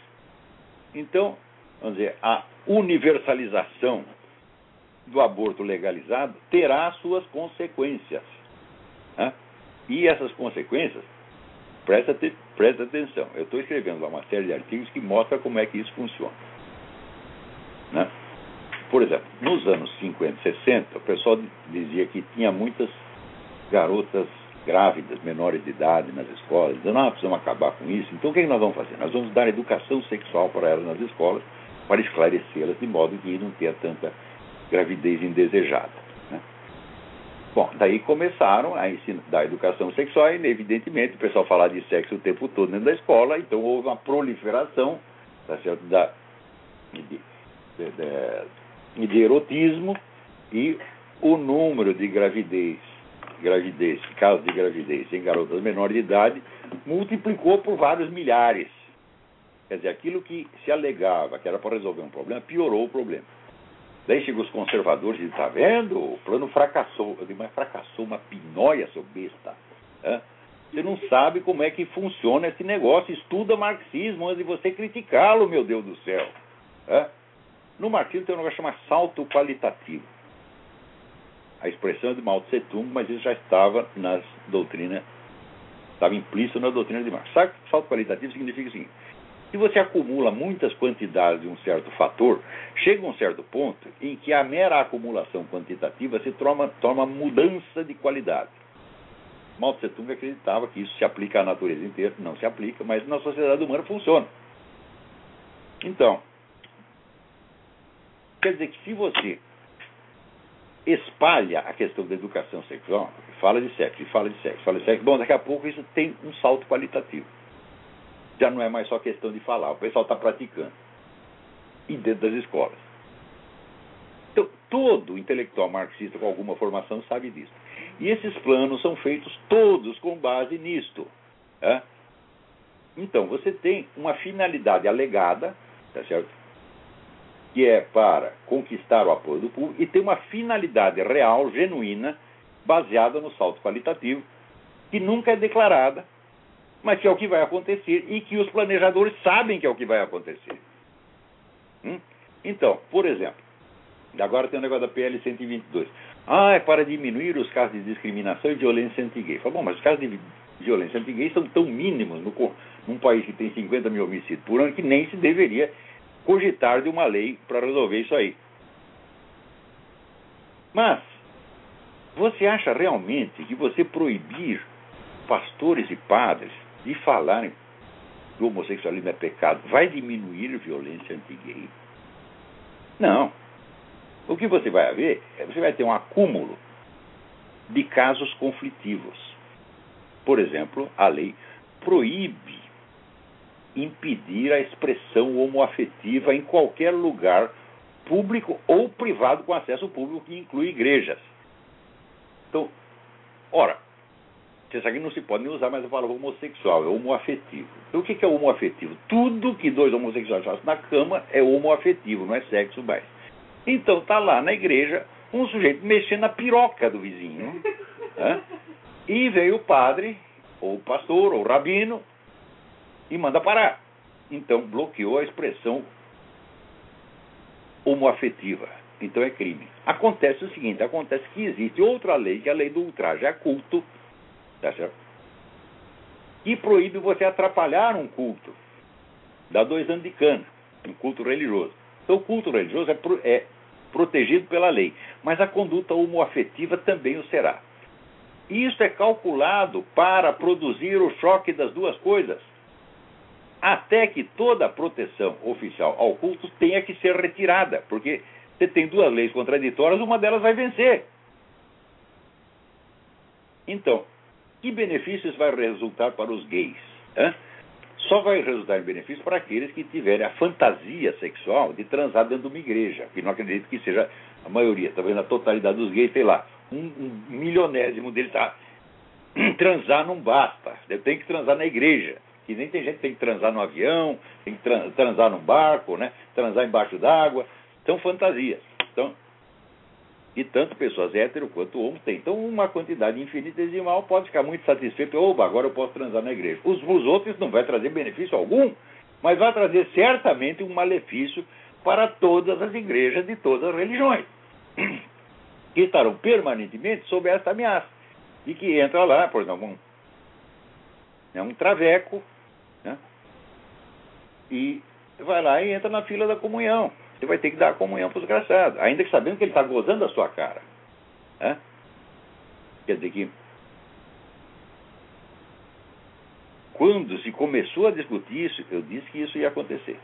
Então, vamos dizer, a universalização do aborto legalizado terá suas consequências. Né? E essas consequências, presta, presta atenção, eu estou escrevendo uma série de artigos que mostra como é que isso funciona. Né? Por exemplo, nos anos 50 e 60, o pessoal dizia que tinha muitas garotas grávidas, menores de idade nas escolas, dizendo, ah, precisamos acabar com isso. Então o que, é que nós vamos fazer? Nós vamos dar educação sexual para elas nas escolas, para esclarecê-las de modo que não tenha tanta gravidez indesejada. Né? Bom, daí começaram a ensinar da educação sexual e, evidentemente, o pessoal falar de sexo o tempo todo dentro da escola, então houve uma proliferação tá certo? Da, de, de, de, erotismo e o número de gravidez, gravidez, casos de gravidez em garotas menores de idade multiplicou por vários milhares. Quer dizer, aquilo que se alegava que era para resolver um problema, piorou o problema. Daí chegou os conservadores e está vendo? O plano fracassou. Eu digo, mas fracassou uma pinóia, seu besta. Você não sabe como é que funciona esse negócio. Estuda marxismo antes de você criticá-lo, meu Deus do céu. No marxismo tem um negócio chamado salto qualitativo. A expressão é de Mao Tse Tung, mas isso já estava nas doutrinas, estava implícito na doutrina de Marx. Salto qualitativo significa o seguinte: se você acumula muitas quantidades de um certo fator, chega um certo ponto em que a mera acumulação quantitativa se torna, torna mudança de qualidade. Mao Tse Tung acreditava que isso se aplica à natureza inteira, não se aplica, mas na sociedade humana funciona. Então, quer dizer que se você espalha a questão da educação sexual, fala de sexo, fala de sexo, fala de sexo, bom, daqui a pouco isso tem um salto qualitativo já não é mais só questão de falar, o pessoal está praticando. E dentro das escolas. Então, todo intelectual marxista com alguma formação sabe disso. E esses planos são feitos todos com base nisto. É? Então, você tem uma finalidade alegada, tá certo? Que é para conquistar o apoio do público, e tem uma finalidade real, genuína, baseada no salto qualitativo, que nunca é declarada, mas que é o que vai acontecer e que os planejadores sabem que é o que vai acontecer. Hum? Então, por exemplo, agora tem o negócio da PL 122. Ah, é para diminuir os casos de discriminação e violência anti-gay. Fala, bom, mas os casos de violência anti-gay são tão mínimos no, num país que tem 50 mil homicídios por ano que nem se deveria cogitar de uma lei para resolver isso aí. Mas, você acha realmente que você proibir pastores e padres de falarem que o homossexualismo é pecado vai diminuir a violência anti-gay? Não. O que você vai ver é você vai ter um acúmulo de casos conflitivos. Por exemplo, a lei proíbe impedir a expressão homoafetiva em qualquer lugar público ou privado com acesso público, que inclui igrejas. Então, ora, sabe que não se pode nem usar mais a palavra homossexual, é homoafetivo. Então o que é homoafetivo? Tudo que dois homossexuais fazem na cama é homoafetivo, não é sexo mais. Então tá lá na igreja um sujeito mexendo na piroca do vizinho. Né? E veio o padre, ou o pastor, ou o rabino, e manda parar. Então bloqueou a expressão homoafetiva. Então é crime. Acontece o seguinte: acontece que existe outra lei, que é a lei do ultraje a culto Tá certo? E proíbe você atrapalhar um culto. Dá dois anos de cana, um culto religioso. Então, o culto religioso é, pro, é protegido pela lei, mas a conduta homoafetiva também o será. E isso é calculado para produzir o choque das duas coisas. Até que toda a proteção oficial ao culto tenha que ser retirada, porque você tem duas leis contraditórias, uma delas vai vencer. Então, que benefícios vai resultar para os gays? Só vai resultar em benefícios para aqueles que tiverem a fantasia sexual de transar dentro de uma igreja, que não acredito que seja a maioria. Talvez a totalidade dos gays, sei lá, um, um milionésimo deles tá transar não basta. Tem que transar na igreja. Que nem tem gente que tem que transar no avião, tem que transar num barco, né? transar embaixo d'água. São fantasias. Então, e tanto pessoas hétero quanto homo têm. Então, uma quantidade infinitesimal pode ficar muito satisfeito. Oba, agora eu posso transar na igreja. Os, os outros não vai trazer benefício algum, mas vai trazer certamente um malefício para todas as igrejas de todas as religiões, que estarão permanentemente sob esta ameaça. E que entra lá, por exemplo, um, é um traveco, né? E vai lá e entra na fila da comunhão você vai ter que dar a comunhão para o desgraçado, ainda que sabendo que ele está gozando da sua cara. É? Quer dizer que quando se começou a discutir isso, eu disse que isso ia acontecer.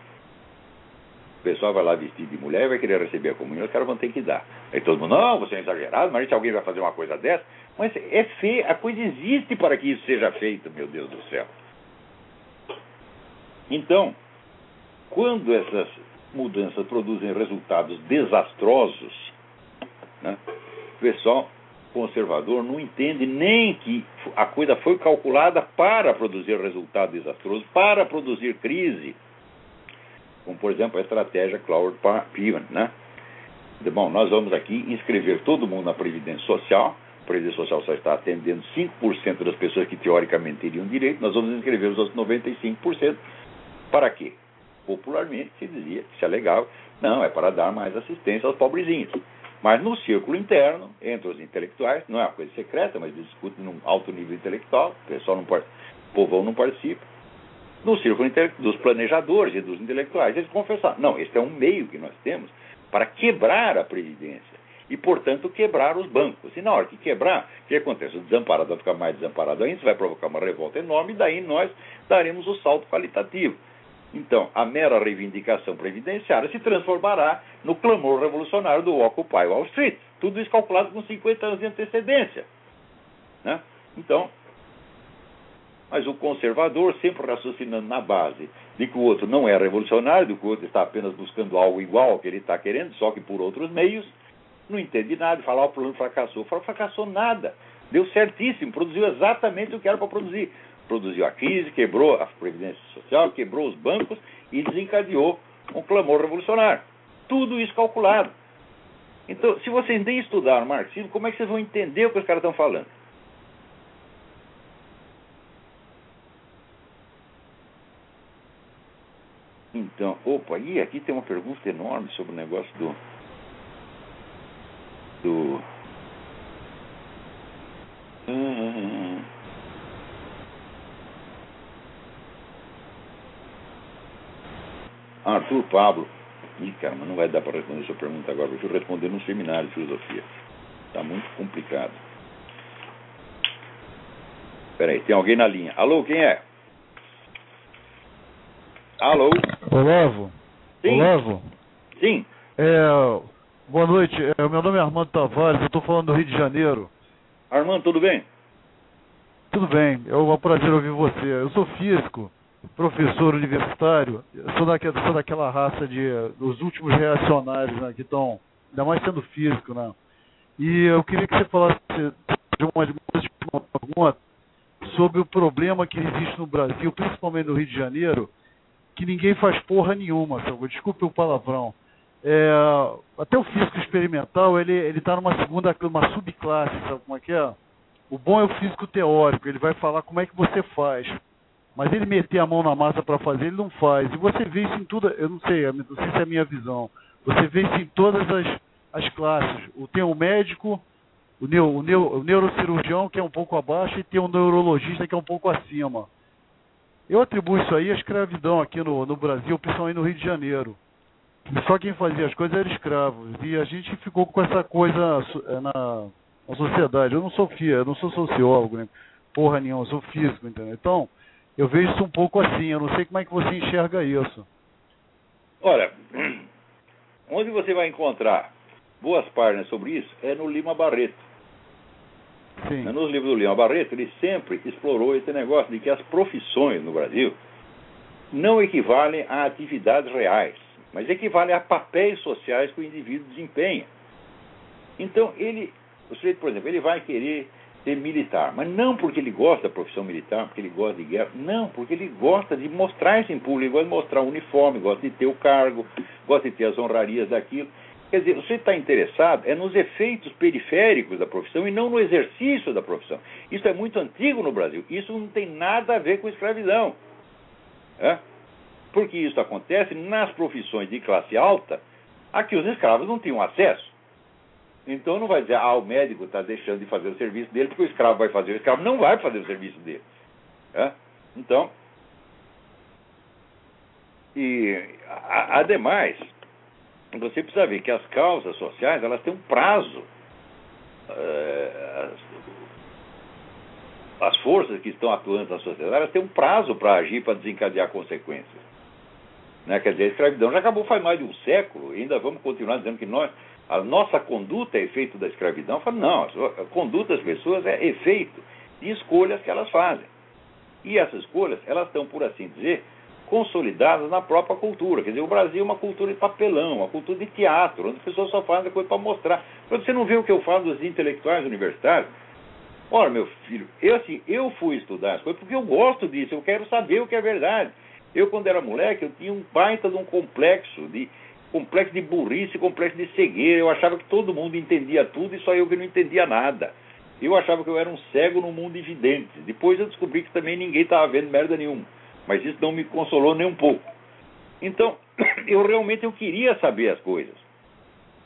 pessoal vai lá vestido de mulher vai querer receber a comunhão, os caras vão ter que dar. Aí todo mundo, não, você é exagerado, mas se alguém vai fazer uma coisa dessa. Mas é a coisa existe para que isso seja feito, meu Deus do céu. Então, quando essas mudanças produzem resultados desastrosos, né, o pessoal conservador não entende nem que a coisa foi calculada para produzir resultado desastroso, para produzir crise, como por exemplo a estratégia Cloud Piven, né? Bom, nós vamos aqui inscrever todo mundo na Previdência Social, a Previdência Social só está atendendo 5% das pessoas que teoricamente teriam direito, nós vamos inscrever os outros 95%. Para quê? Popularmente se dizia, se alegava, não, é para dar mais assistência aos pobrezinhos. Mas no círculo interno, entre os intelectuais, não é uma coisa secreta, mas discutem num alto nível intelectual, o pessoal não o povão não participa. No círculo dos planejadores e dos intelectuais, eles confessaram: não, este é um meio que nós temos para quebrar a Previdência e, portanto, quebrar os bancos. E na hora que quebrar, o que acontece? O desamparado vai ficar mais desamparado ainda, isso vai provocar uma revolta enorme, e daí nós daremos o salto qualitativo. Então, a mera reivindicação previdenciária se transformará no clamor revolucionário do Occupy Wall Street. Tudo isso calculado com 50 anos de antecedência. Né? Então, mas o conservador sempre raciocinando na base de que o outro não é revolucionário, de que o outro está apenas buscando algo igual ao que ele está querendo, só que por outros meios, não entende nada, fala, ah, o plano fracassou. Fala, fracassou nada. Deu certíssimo, produziu exatamente o que era para produzir produziu a crise, quebrou a Previdência Social, quebrou os bancos e desencadeou um clamor revolucionário. Tudo isso calculado. Então, se vocês nem estudaram marxismo, como é que vocês vão entender o que os caras estão falando? Então, opa, e aqui tem uma pergunta enorme sobre o negócio do. do. Hum, Arthur Pablo. Ih, cara, mas não vai dar para responder sua pergunta agora. Deixa eu responder num seminário de filosofia. Está muito complicado. Peraí, tem alguém na linha. Alô, quem é? Alô?
Olavo?
Sim.
Olavo?
Sim.
É, boa noite. É, meu nome é Armando Tavares, eu estou falando do Rio de Janeiro.
Armando, tudo bem?
Tudo bem, é um prazer ouvir você. Eu sou físico professor universitário, sou daquela, sou daquela raça de dos últimos reacionários, né, que estão, ainda mais sendo físico, né? E eu queria que você falasse de de uma pergunta sobre o problema que existe no Brasil, principalmente no Rio de Janeiro, que ninguém faz porra nenhuma, sabe? desculpe o palavrão. É, até o físico experimental, ele ele está numa segunda, uma subclasse, sabe como é que é? O bom é o físico teórico, ele vai falar como é que você faz. Mas ele meter a mão na massa para fazer, ele não faz. E você vê isso em tudo, eu não sei, não sei se é a minha visão. Você vê isso em todas as, as classes. Tem o médico, o, neo, o, neo, o neurocirurgião, que é um pouco abaixo, e tem o neurologista, que é um pouco acima. Eu atribuo isso aí à escravidão aqui no, no Brasil, principalmente no Rio de Janeiro. Só quem fazia as coisas era escravo. E a gente ficou com essa coisa eh, na, na sociedade. Eu não sou FIA, eu não sou sociólogo, né? porra nenhuma, eu sou físico, entendeu? Então, eu vejo isso um pouco assim, eu não sei como é que você enxerga isso.
Olha, onde você vai encontrar boas páginas sobre isso é no Lima Barreto.
Sim.
Nos livros do Lima Barreto, ele sempre explorou esse negócio de que as profissões no Brasil não equivalem a atividades reais, mas equivalem a papéis sociais que o indivíduo desempenha. Então, ele, o sujeito, por exemplo, ele vai querer ser militar, mas não porque ele gosta da profissão militar, porque ele gosta de guerra, não, porque ele gosta de mostrar isso em público, ele gosta de mostrar o uniforme, gosta de ter o cargo, gosta de ter as honrarias daquilo. Quer dizer, você está interessado é nos efeitos periféricos da profissão e não no exercício da profissão. Isso é muito antigo no Brasil. Isso não tem nada a ver com escravidão. É? Porque isso acontece nas profissões de classe alta a que os escravos não tinham acesso. Então não vai dizer, ah, o médico está deixando de fazer o serviço dele porque o escravo vai fazer. O escravo não vai fazer o serviço dele. É? Então, e a, ademais, você precisa ver que as causas sociais elas têm um prazo. É, as, as forças que estão atuando na sociedade elas têm um prazo para agir, para desencadear consequências. Né? Quer dizer, a escravidão já acabou faz mais de um século e ainda vamos continuar dizendo que nós, a nossa conduta é efeito da escravidão. Falo, não, a conduta das pessoas é efeito de escolhas que elas fazem. E essas escolhas, elas estão, por assim dizer, consolidadas na própria cultura. Quer dizer, o Brasil é uma cultura de papelão, uma cultura de teatro, onde as pessoas só fazem coisa para mostrar. Quando você não vê o que eu falo dos intelectuais universitários, Ora, meu filho, eu assim, eu fui estudar as coisas porque eu gosto disso, eu quero saber o que é verdade. Eu, quando era moleque, eu tinha um baita de um complexo, de complexo de burrice, complexo de cegueira. Eu achava que todo mundo entendia tudo e só eu que não entendia nada. Eu achava que eu era um cego no mundo evidente. Depois eu descobri que também ninguém estava vendo merda nenhuma. Mas isso não me consolou nem um pouco. Então, eu realmente eu queria saber as coisas.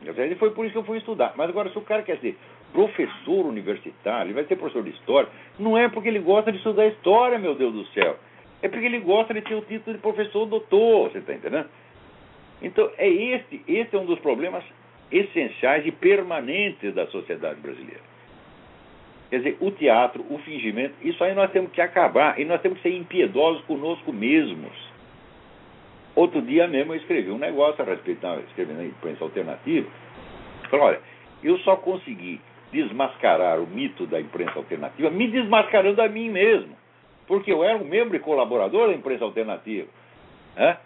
E foi por isso que eu fui estudar. Mas agora, se o cara quer ser professor universitário, ele vai ser professor de história, não é porque ele gosta de estudar história, meu Deus do céu. É porque ele gosta de ter o título de professor doutor, você está entendendo? Então, é este, este é um dos problemas essenciais e permanentes da sociedade brasileira. Quer dizer, o teatro, o fingimento, isso aí nós temos que acabar e nós temos que ser impiedosos conosco mesmos. Outro dia mesmo eu escrevi um negócio a respeito, não, escrevi na imprensa alternativa. Falei, olha, eu só consegui desmascarar o mito da imprensa alternativa me desmascarando a mim mesmo. Porque eu era um membro e colaborador da imprensa alternativa. Né?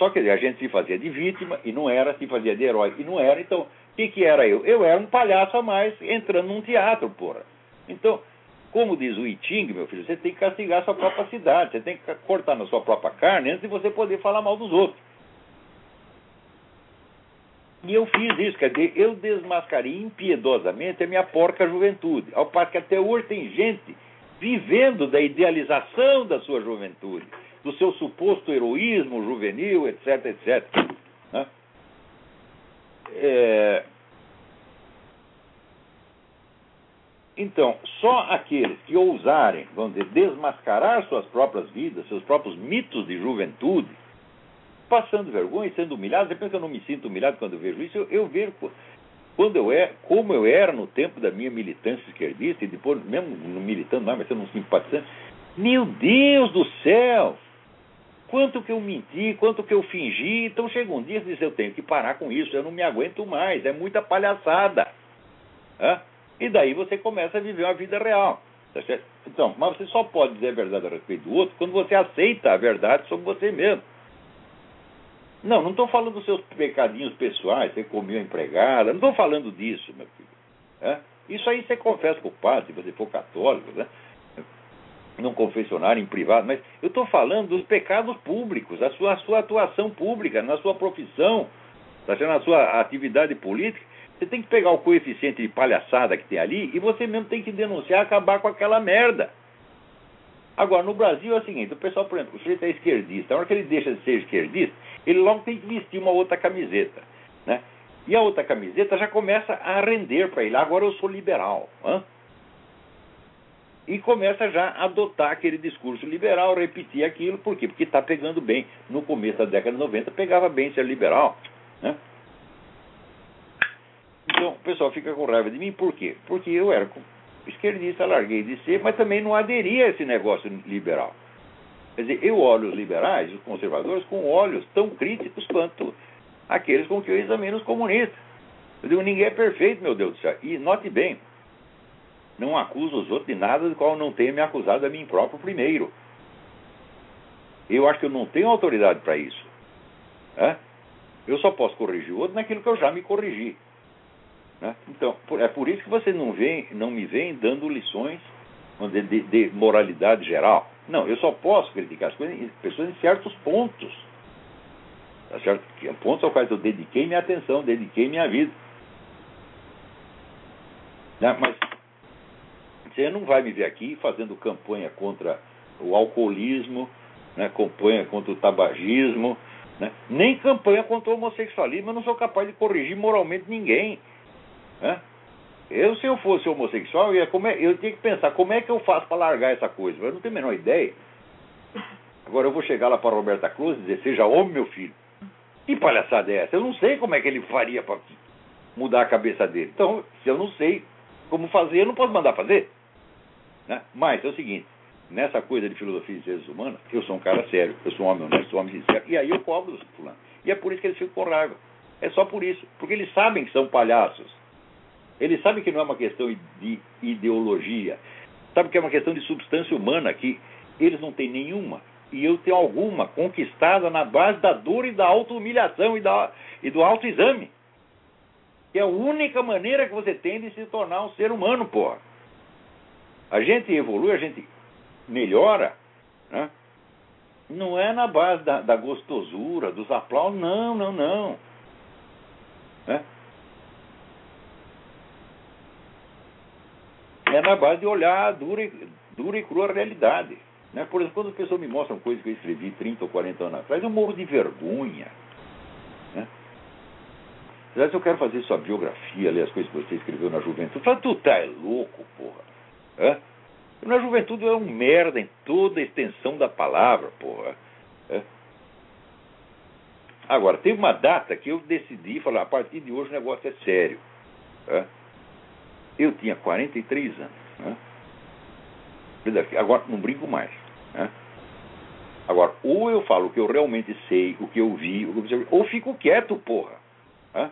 Só que a gente se fazia de vítima e não era, se fazia de herói e não era. Então, o que, que era eu? Eu era um palhaço a mais entrando num teatro, porra. Então, como diz o Iting, meu filho, você tem que castigar a sua própria cidade, você tem que cortar na sua própria carne antes de você poder falar mal dos outros. E eu fiz isso, quer dizer, eu desmascarei impiedosamente a minha porca juventude. Ao passo que até hoje tem gente vivendo da idealização da sua juventude, do seu suposto heroísmo juvenil, etc, etc. Né? É... Então, só aqueles que ousarem, vamos dizer, desmascarar suas próprias vidas, seus próprios mitos de juventude, passando vergonha e sendo humilhado, depois que eu não me sinto humilhado quando eu vejo isso, eu, eu vejo quando eu é, como eu era no tempo da minha militância esquerdista, e depois, mesmo não militando mais, mas sendo um simpatizante, meu Deus do céu! Quanto que eu menti, quanto que eu fingi. Então chega um dia e diz: eu tenho que parar com isso, eu não me aguento mais, é muita palhaçada. Hã? E daí você começa a viver uma vida real. Tá então, mas você só pode dizer a verdade a respeito do outro quando você aceita a verdade sobre você mesmo. Não, não estou falando dos seus pecadinhos pessoais, você comeu a empregada, não estou falando disso, meu filho. Isso aí você confessa com o padre, se você for católico, né? Num confessionário em privado, mas eu estou falando dos pecados públicos, a sua, sua atuação pública, na sua profissão, tá na sua atividade política. Você tem que pegar o coeficiente de palhaçada que tem ali e você mesmo tem que denunciar, acabar com aquela merda. Agora, no Brasil é o seguinte: o pessoal, por exemplo, o sujeito é esquerdista, na hora que ele deixa de ser esquerdista, ele logo tem que vestir uma outra camiseta. Né? E a outra camiseta já começa a render para ele. Agora eu sou liberal. Hein? E começa já a adotar aquele discurso liberal, repetir aquilo. Por quê? Porque está pegando bem. No começo da década de 90 pegava bem ser liberal. Né? Então o pessoal fica com raiva de mim. Por quê? Porque eu era esquerdista, larguei de ser, mas também não aderia a esse negócio liberal. Quer dizer, eu olho os liberais, os conservadores, com olhos tão críticos quanto aqueles com que eu examino os comunistas. Eu digo, ninguém é perfeito, meu Deus do céu. E note bem, não acuso os outros de nada do qual não tenha me acusado a mim próprio primeiro. Eu acho que eu não tenho autoridade para isso. É? Eu só posso corrigir o outro naquilo que eu já me corrigi. Né? Então, é por isso que você não, vem, não me vem dando lições de, de, de moralidade geral. Não, eu só posso criticar as coisas, pessoas em certos pontos. Tá certo? Pontos ao quais eu dediquei minha atenção, dediquei minha vida. Né? Mas você não vai me ver aqui fazendo campanha contra o alcoolismo, né? campanha contra o tabagismo, né? nem campanha contra o homossexualismo. Eu não sou capaz de corrigir moralmente ninguém. Né? Eu, se eu fosse homossexual, eu, ia, como eu tinha que pensar como é que eu faço para largar essa coisa. Eu não tenho a menor ideia. Agora eu vou chegar lá para Roberta Cruz e dizer: seja homem, meu filho. Que palhaçada é essa? Eu não sei como é que ele faria para mudar a cabeça dele. Então, se eu não sei como fazer, eu não posso mandar fazer. Né? Mas é o seguinte: nessa coisa de filosofia de ciências humanas, eu sou um cara sério, eu sou um homem honesto, sou um homem sincero, e aí eu cobro dos fulano. E é por isso que eles ficam com raiva. É só por isso. Porque eles sabem que são palhaços. Eles sabem que não é uma questão de ideologia. Sabem que é uma questão de substância humana, que eles não têm nenhuma. E eu tenho alguma conquistada na base da dor e da auto-humilhação e, e do autoexame. Que é a única maneira que você tem de se tornar um ser humano, porra. A gente evolui, a gente melhora, né? não é na base da, da gostosura, dos aplausos, não, não, não. Né? É na base de olhar a dura e, dura e crua realidade. Né? Por exemplo, quando as pessoas me mostram coisas que eu escrevi 30 ou 40 anos atrás, eu morro de vergonha. Né? Aliás, eu quero fazer sua biografia, ler as coisas que você escreveu na juventude. Fala, tu tá é louco, porra. Na juventude é um merda em toda a extensão da palavra, porra. Agora, teve uma data que eu decidi falar, a partir de hoje o negócio é sério. Eu tinha 43 anos. Agora, não brinco mais. Agora, ou eu falo o que eu realmente sei, o que eu vi, que eu ou fico quieto, porra. É.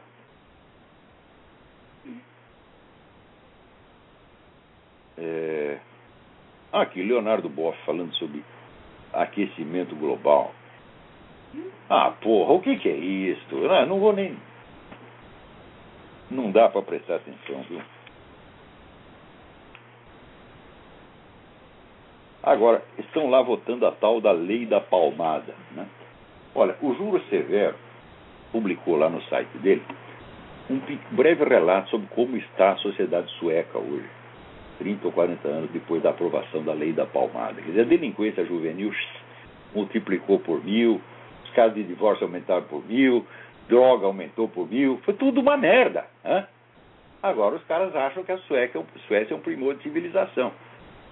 É... Aqui, Leonardo Boff falando sobre aquecimento global. Ah, porra, o que, que é isso? Não, não vou nem. Não dá para prestar atenção, viu? Agora, estão lá votando a tal da lei da palmada. Né? Olha, o Juro Severo publicou lá no site dele um breve relato sobre como está a sociedade sueca hoje. 30 ou 40 anos depois da aprovação da lei da palmada. Quer dizer, a delinquência juvenil multiplicou por mil, os casos de divórcio aumentaram por mil, droga aumentou por mil, foi tudo uma merda. Hein? Agora os caras acham que a Suécia, a Suécia é um primor de civilização.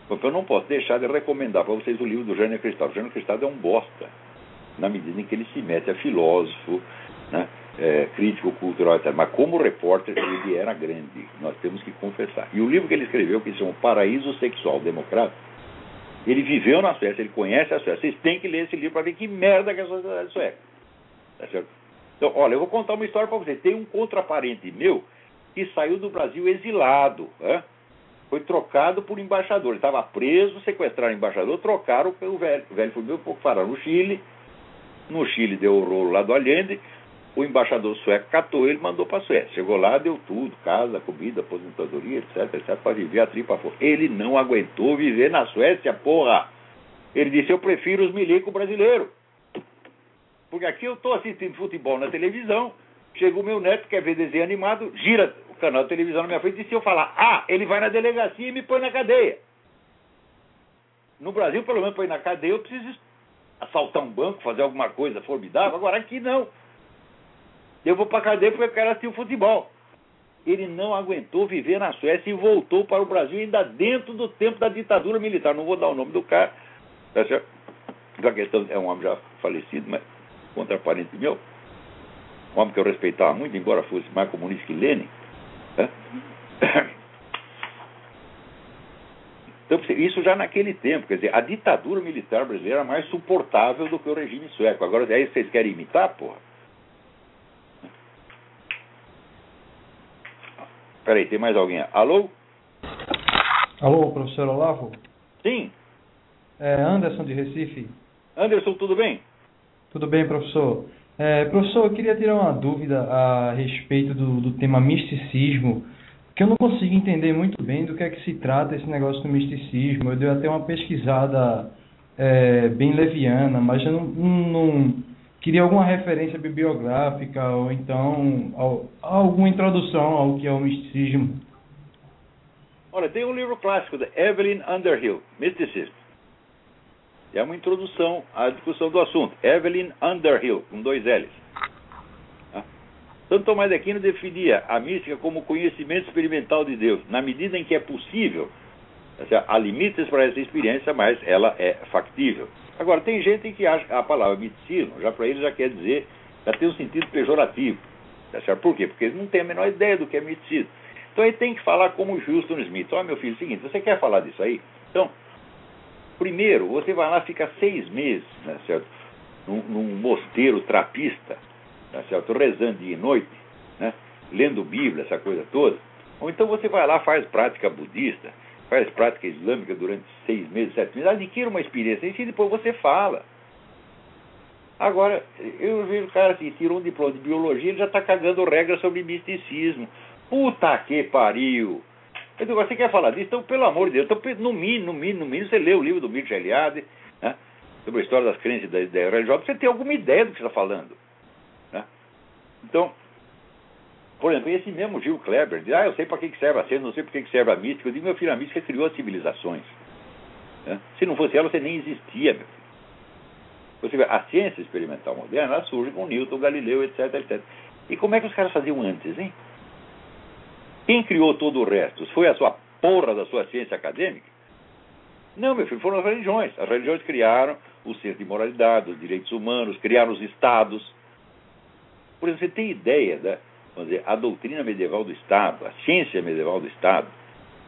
Porque eu não posso deixar de recomendar para vocês o livro do Jânio Cristal. O Jânio Cristal é um bosta, na medida em que ele se mete a filósofo, né? É, crítico cultural. Mas como repórter, ele era grande, nós temos que confessar. E o livro que ele escreveu, que se chama Paraíso Sexual Democrático, ele viveu na Suécia, ele conhece a Suécia. Vocês têm que ler esse livro para ver que merda que é a sociedade sueca. Tá certo? Então, olha, eu vou contar uma história para vocês. Tem um contraparente meu que saiu do Brasil exilado. Né? Foi trocado por embaixador. Ele estava preso, sequestraram o embaixador, trocaram o velho. O velho foi meu pouco parar no Chile. No Chile deu o rolo lá do Allende o embaixador sueco catou ele e mandou para a Suécia. Chegou lá, deu tudo, casa, comida, aposentadoria, etc, etc, para viver a tripa fora. Ele não aguentou viver na Suécia, porra. Ele disse, eu prefiro os milicos brasileiros. Porque aqui eu estou assistindo futebol na televisão, chega o meu neto, quer ver desenho animado, gira o canal de televisão na minha frente e se eu falar, ah, ele vai na delegacia e me põe na cadeia. No Brasil, pelo menos, põe na cadeia, eu preciso assaltar um banco, fazer alguma coisa formidável. Agora aqui não. Eu vou para a cadeia porque eu quero assistir o futebol. Ele não aguentou viver na Suécia e voltou para o Brasil ainda dentro do tempo da ditadura militar. Não vou dar o nome do cara, tá certo? A questão é um homem já falecido, mas contraparente meu. Um homem que eu respeitava muito, embora fosse mais comunista que Lenin. Né? Então, isso já naquele tempo, quer dizer, a ditadura militar brasileira era mais suportável do que o regime sueco. Agora, aí vocês querem imitar, porra? Peraí, tem mais alguém? Alô?
Alô, professor Olavo?
Sim.
É Anderson de Recife.
Anderson, tudo bem?
Tudo bem, professor. É, professor, eu queria tirar uma dúvida a respeito do, do tema misticismo, que eu não consigo entender muito bem do que é que se trata esse negócio do misticismo. Eu dei até uma pesquisada é, bem leviana, mas eu não, não Queria alguma referência bibliográfica ou então alguma introdução ao que é o misticismo.
Olha, tem um livro clássico da Evelyn Underhill, Mysticism. É uma introdução à discussão do assunto. Evelyn Underhill, com dois L's. Tá? Santo Tomás de Aquino definia a mística como conhecimento experimental de Deus, na medida em que é possível. Há limites para essa experiência, mas ela é factível. Agora, tem gente que acha que a palavra misticismo, já para eles já quer dizer, já tem um sentido pejorativo. Tá? Por quê? Porque eles não têm a menor ideia do que é misticismo. Então ele tem que falar como o Houston Smith. Olha, meu filho, é o seguinte, você quer falar disso aí? Então, Primeiro, você vai lá, fica seis meses, né, certo? Num, num mosteiro trapista, tá certo? Rezando dia e noite, né? Lendo Bíblia, essa coisa toda. Ou então você vai lá, faz prática budista, faz prática islâmica durante seis meses, sete meses, adquire uma experiência e depois você fala. Agora, eu vejo o cara assim, tirou um diploma de biologia, ele já está cagando regras sobre misticismo. Puta que pariu! Eu digo, você quer falar disso? Então, pelo amor de Deus, então, no mínimo, no mínimo, no mínimo, você lê o livro do Mircea Eliade, né, sobre a história das crenças da ideia religiosa, você tem alguma ideia do que você está falando. Né? Então, por exemplo, esse mesmo Gil Kleber diz, ah, eu sei para que serve a ciência, não sei para que serve a mística. Eu digo, meu filho, a mística criou as civilizações. Né? Se não fosse ela, você nem existia, meu filho. Você vê, a ciência experimental moderna, surge com Newton, Galileu, etc, etc. E como é que os caras faziam antes, hein? Quem criou todo o resto? Foi a sua porra da sua ciência acadêmica? Não, meu filho, foram as religiões. As religiões criaram o centro de moralidade, os direitos humanos, criaram os estados. Por exemplo, você tem ideia da vamos dizer, a doutrina medieval do Estado, a ciência medieval do Estado,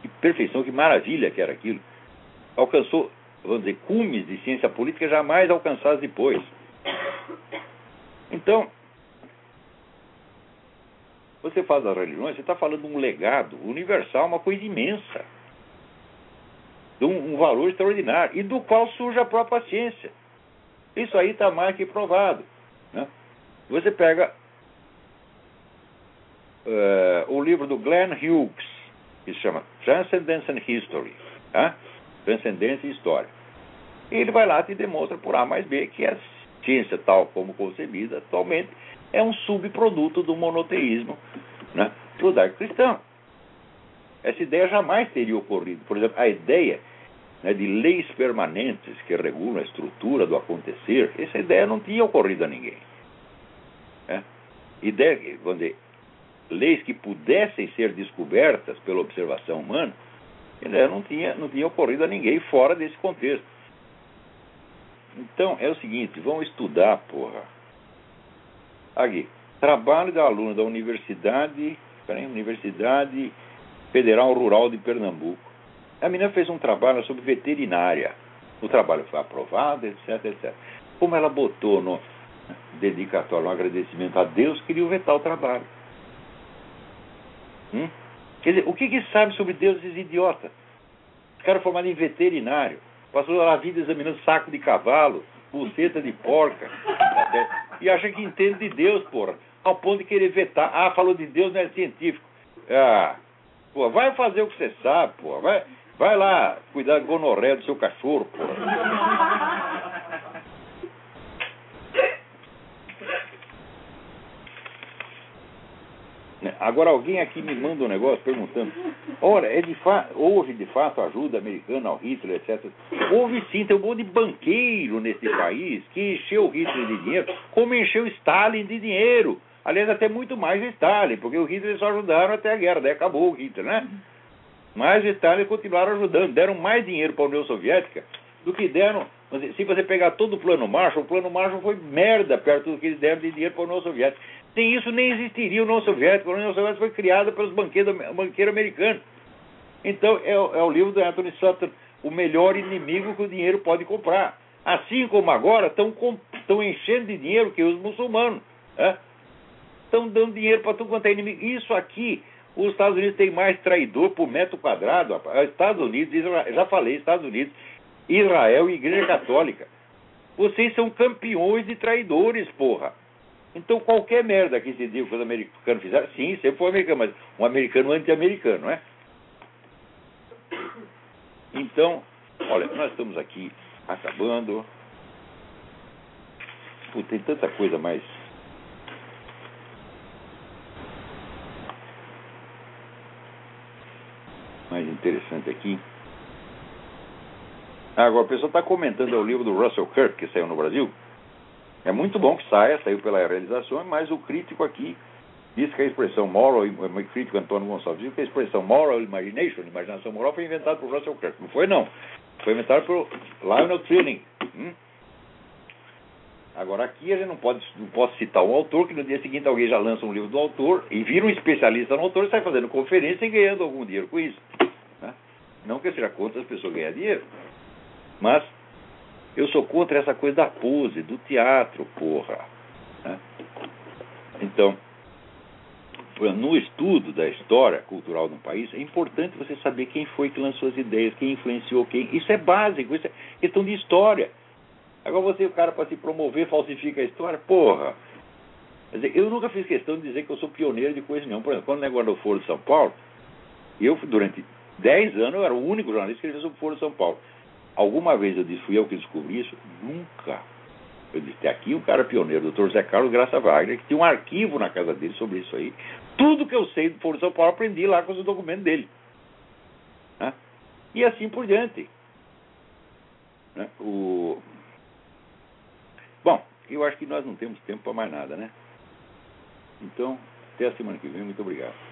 que perfeição, que maravilha que era aquilo. Alcançou, vamos dizer, cumes de ciência política jamais alcançados depois. Então, você faz as religiões, você está falando de um legado universal, uma coisa imensa, de um, um valor extraordinário, e do qual surge a própria ciência. Isso aí está mais que provado. Né? Você pega uh, o livro do Glenn Hughes, que se chama Transcendence and History, tá? Transcendência e História. E ele vai lá e demonstra por A mais B que a ciência tal como concebida atualmente é um subproduto do monoteísmo né, judaico-cristão. Essa ideia jamais teria ocorrido. Por exemplo, a ideia né, de leis permanentes que regulam a estrutura do acontecer, essa ideia não tinha ocorrido a ninguém. Né? Ideia, vamos dizer, leis que pudessem ser descobertas pela observação humana, ideia não tinha, não tinha ocorrido a ninguém fora desse contexto. Então, é o seguinte, vamos estudar, porra Aqui, trabalho da aluna da Universidade, peraí, Universidade Federal Rural de Pernambuco. A menina fez um trabalho sobre veterinária. O trabalho foi aprovado, etc, etc. Como ela botou no dedicatório um agradecimento a Deus, queria vetar o trabalho. Hum? Quer dizer, o que, que sabe sobre Deus esses idiotas? Os caras formados em veterinário, passou a vida examinando saco de cavalo, buceta de porca, e acha que entende de Deus, porra. Ao ponto de querer vetar. Ah, falou de Deus, não é científico. Ah, pô, vai fazer o que você sabe, pô. Vai, vai lá cuidar do gonorreia do seu cachorro, porra. Né? Agora alguém aqui me manda um negócio perguntando: olha, é de houve de fato ajuda americana ao Hitler, etc. Houve sim, tem um monte de banqueiro nesse país que encheu o Hitler de dinheiro, como encheu Stalin de dinheiro. Aliás, até muito mais Stalin, porque o Hitler só ajudaram até a guerra, daí acabou o Hitler, né? Mas Stalin continuaram ajudando, deram mais dinheiro para a União Soviética do que deram. Se você pegar todo o plano Marshall, o plano Marshall foi merda perto do que eles deram de dinheiro para a União Soviética. Sem isso nem existiria a União Soviética. A União Soviética foi criada pelos banqueiros, banqueiros americanos. Então é, é, o livro do Anthony Sutton, o melhor inimigo que o dinheiro pode comprar. Assim como agora estão enchendo de dinheiro que os muçulmanos. Estão né? dando dinheiro para tudo quanto é inimigo. Isso aqui, os Estados Unidos têm mais traidor por metro quadrado. Estados Unidos, Israel, já falei, Estados Unidos, Israel e Igreja Católica. Vocês são campeões de traidores, porra. Então, qualquer merda que se diga que os americanos fizeram, sim, sempre foi americano, mas um americano anti-americano, não é? Então, olha, nós estamos aqui acabando. Pô, tem tanta coisa mais. mais interessante aqui. Agora, a pessoa está comentando o livro do Russell Kirk, que saiu no Brasil. É muito bom que saia, saiu pela realização, mas o crítico aqui diz que a expressão moral, o crítico Antônio Gonçalves diz que a expressão moral imagination, imaginação moral, foi inventada por Russell Kirk. Não foi, não. Foi inventado por Lionel Trilling. Hum? Agora, aqui a gente não pode não pode citar um autor que no dia seguinte alguém já lança um livro do autor e vira um especialista no autor e sai fazendo conferência e ganhando algum dinheiro com isso. Né? Não que seja contra as pessoas ganhar dinheiro. Mas eu sou contra essa coisa da pose, do teatro, porra. Né? Então, no estudo da história cultural de um país, é importante você saber quem foi que lançou as ideias, quem influenciou quem. Isso é básico, isso é questão de história. Agora você, o cara, para se promover, falsifica a história, porra. Dizer, eu nunca fiz questão de dizer que eu sou pioneiro de coisa nenhuma. Por exemplo, quando o negócio do Foro de São Paulo, eu, durante 10 anos, eu era o único jornalista que escrevia sobre o Foro de São Paulo. Alguma vez eu disse, fui eu que descobri isso? Nunca. Eu disse, tem aqui um cara pioneiro, o doutor Zé Carlos Graça Wagner, que tinha um arquivo na casa dele sobre isso aí. Tudo que eu sei do Foro de São Paulo, aprendi lá com os documentos dele. Né? E assim por diante. Né? O... Bom, eu acho que nós não temos tempo para mais nada, né? Então, até a semana que vem. Muito obrigado.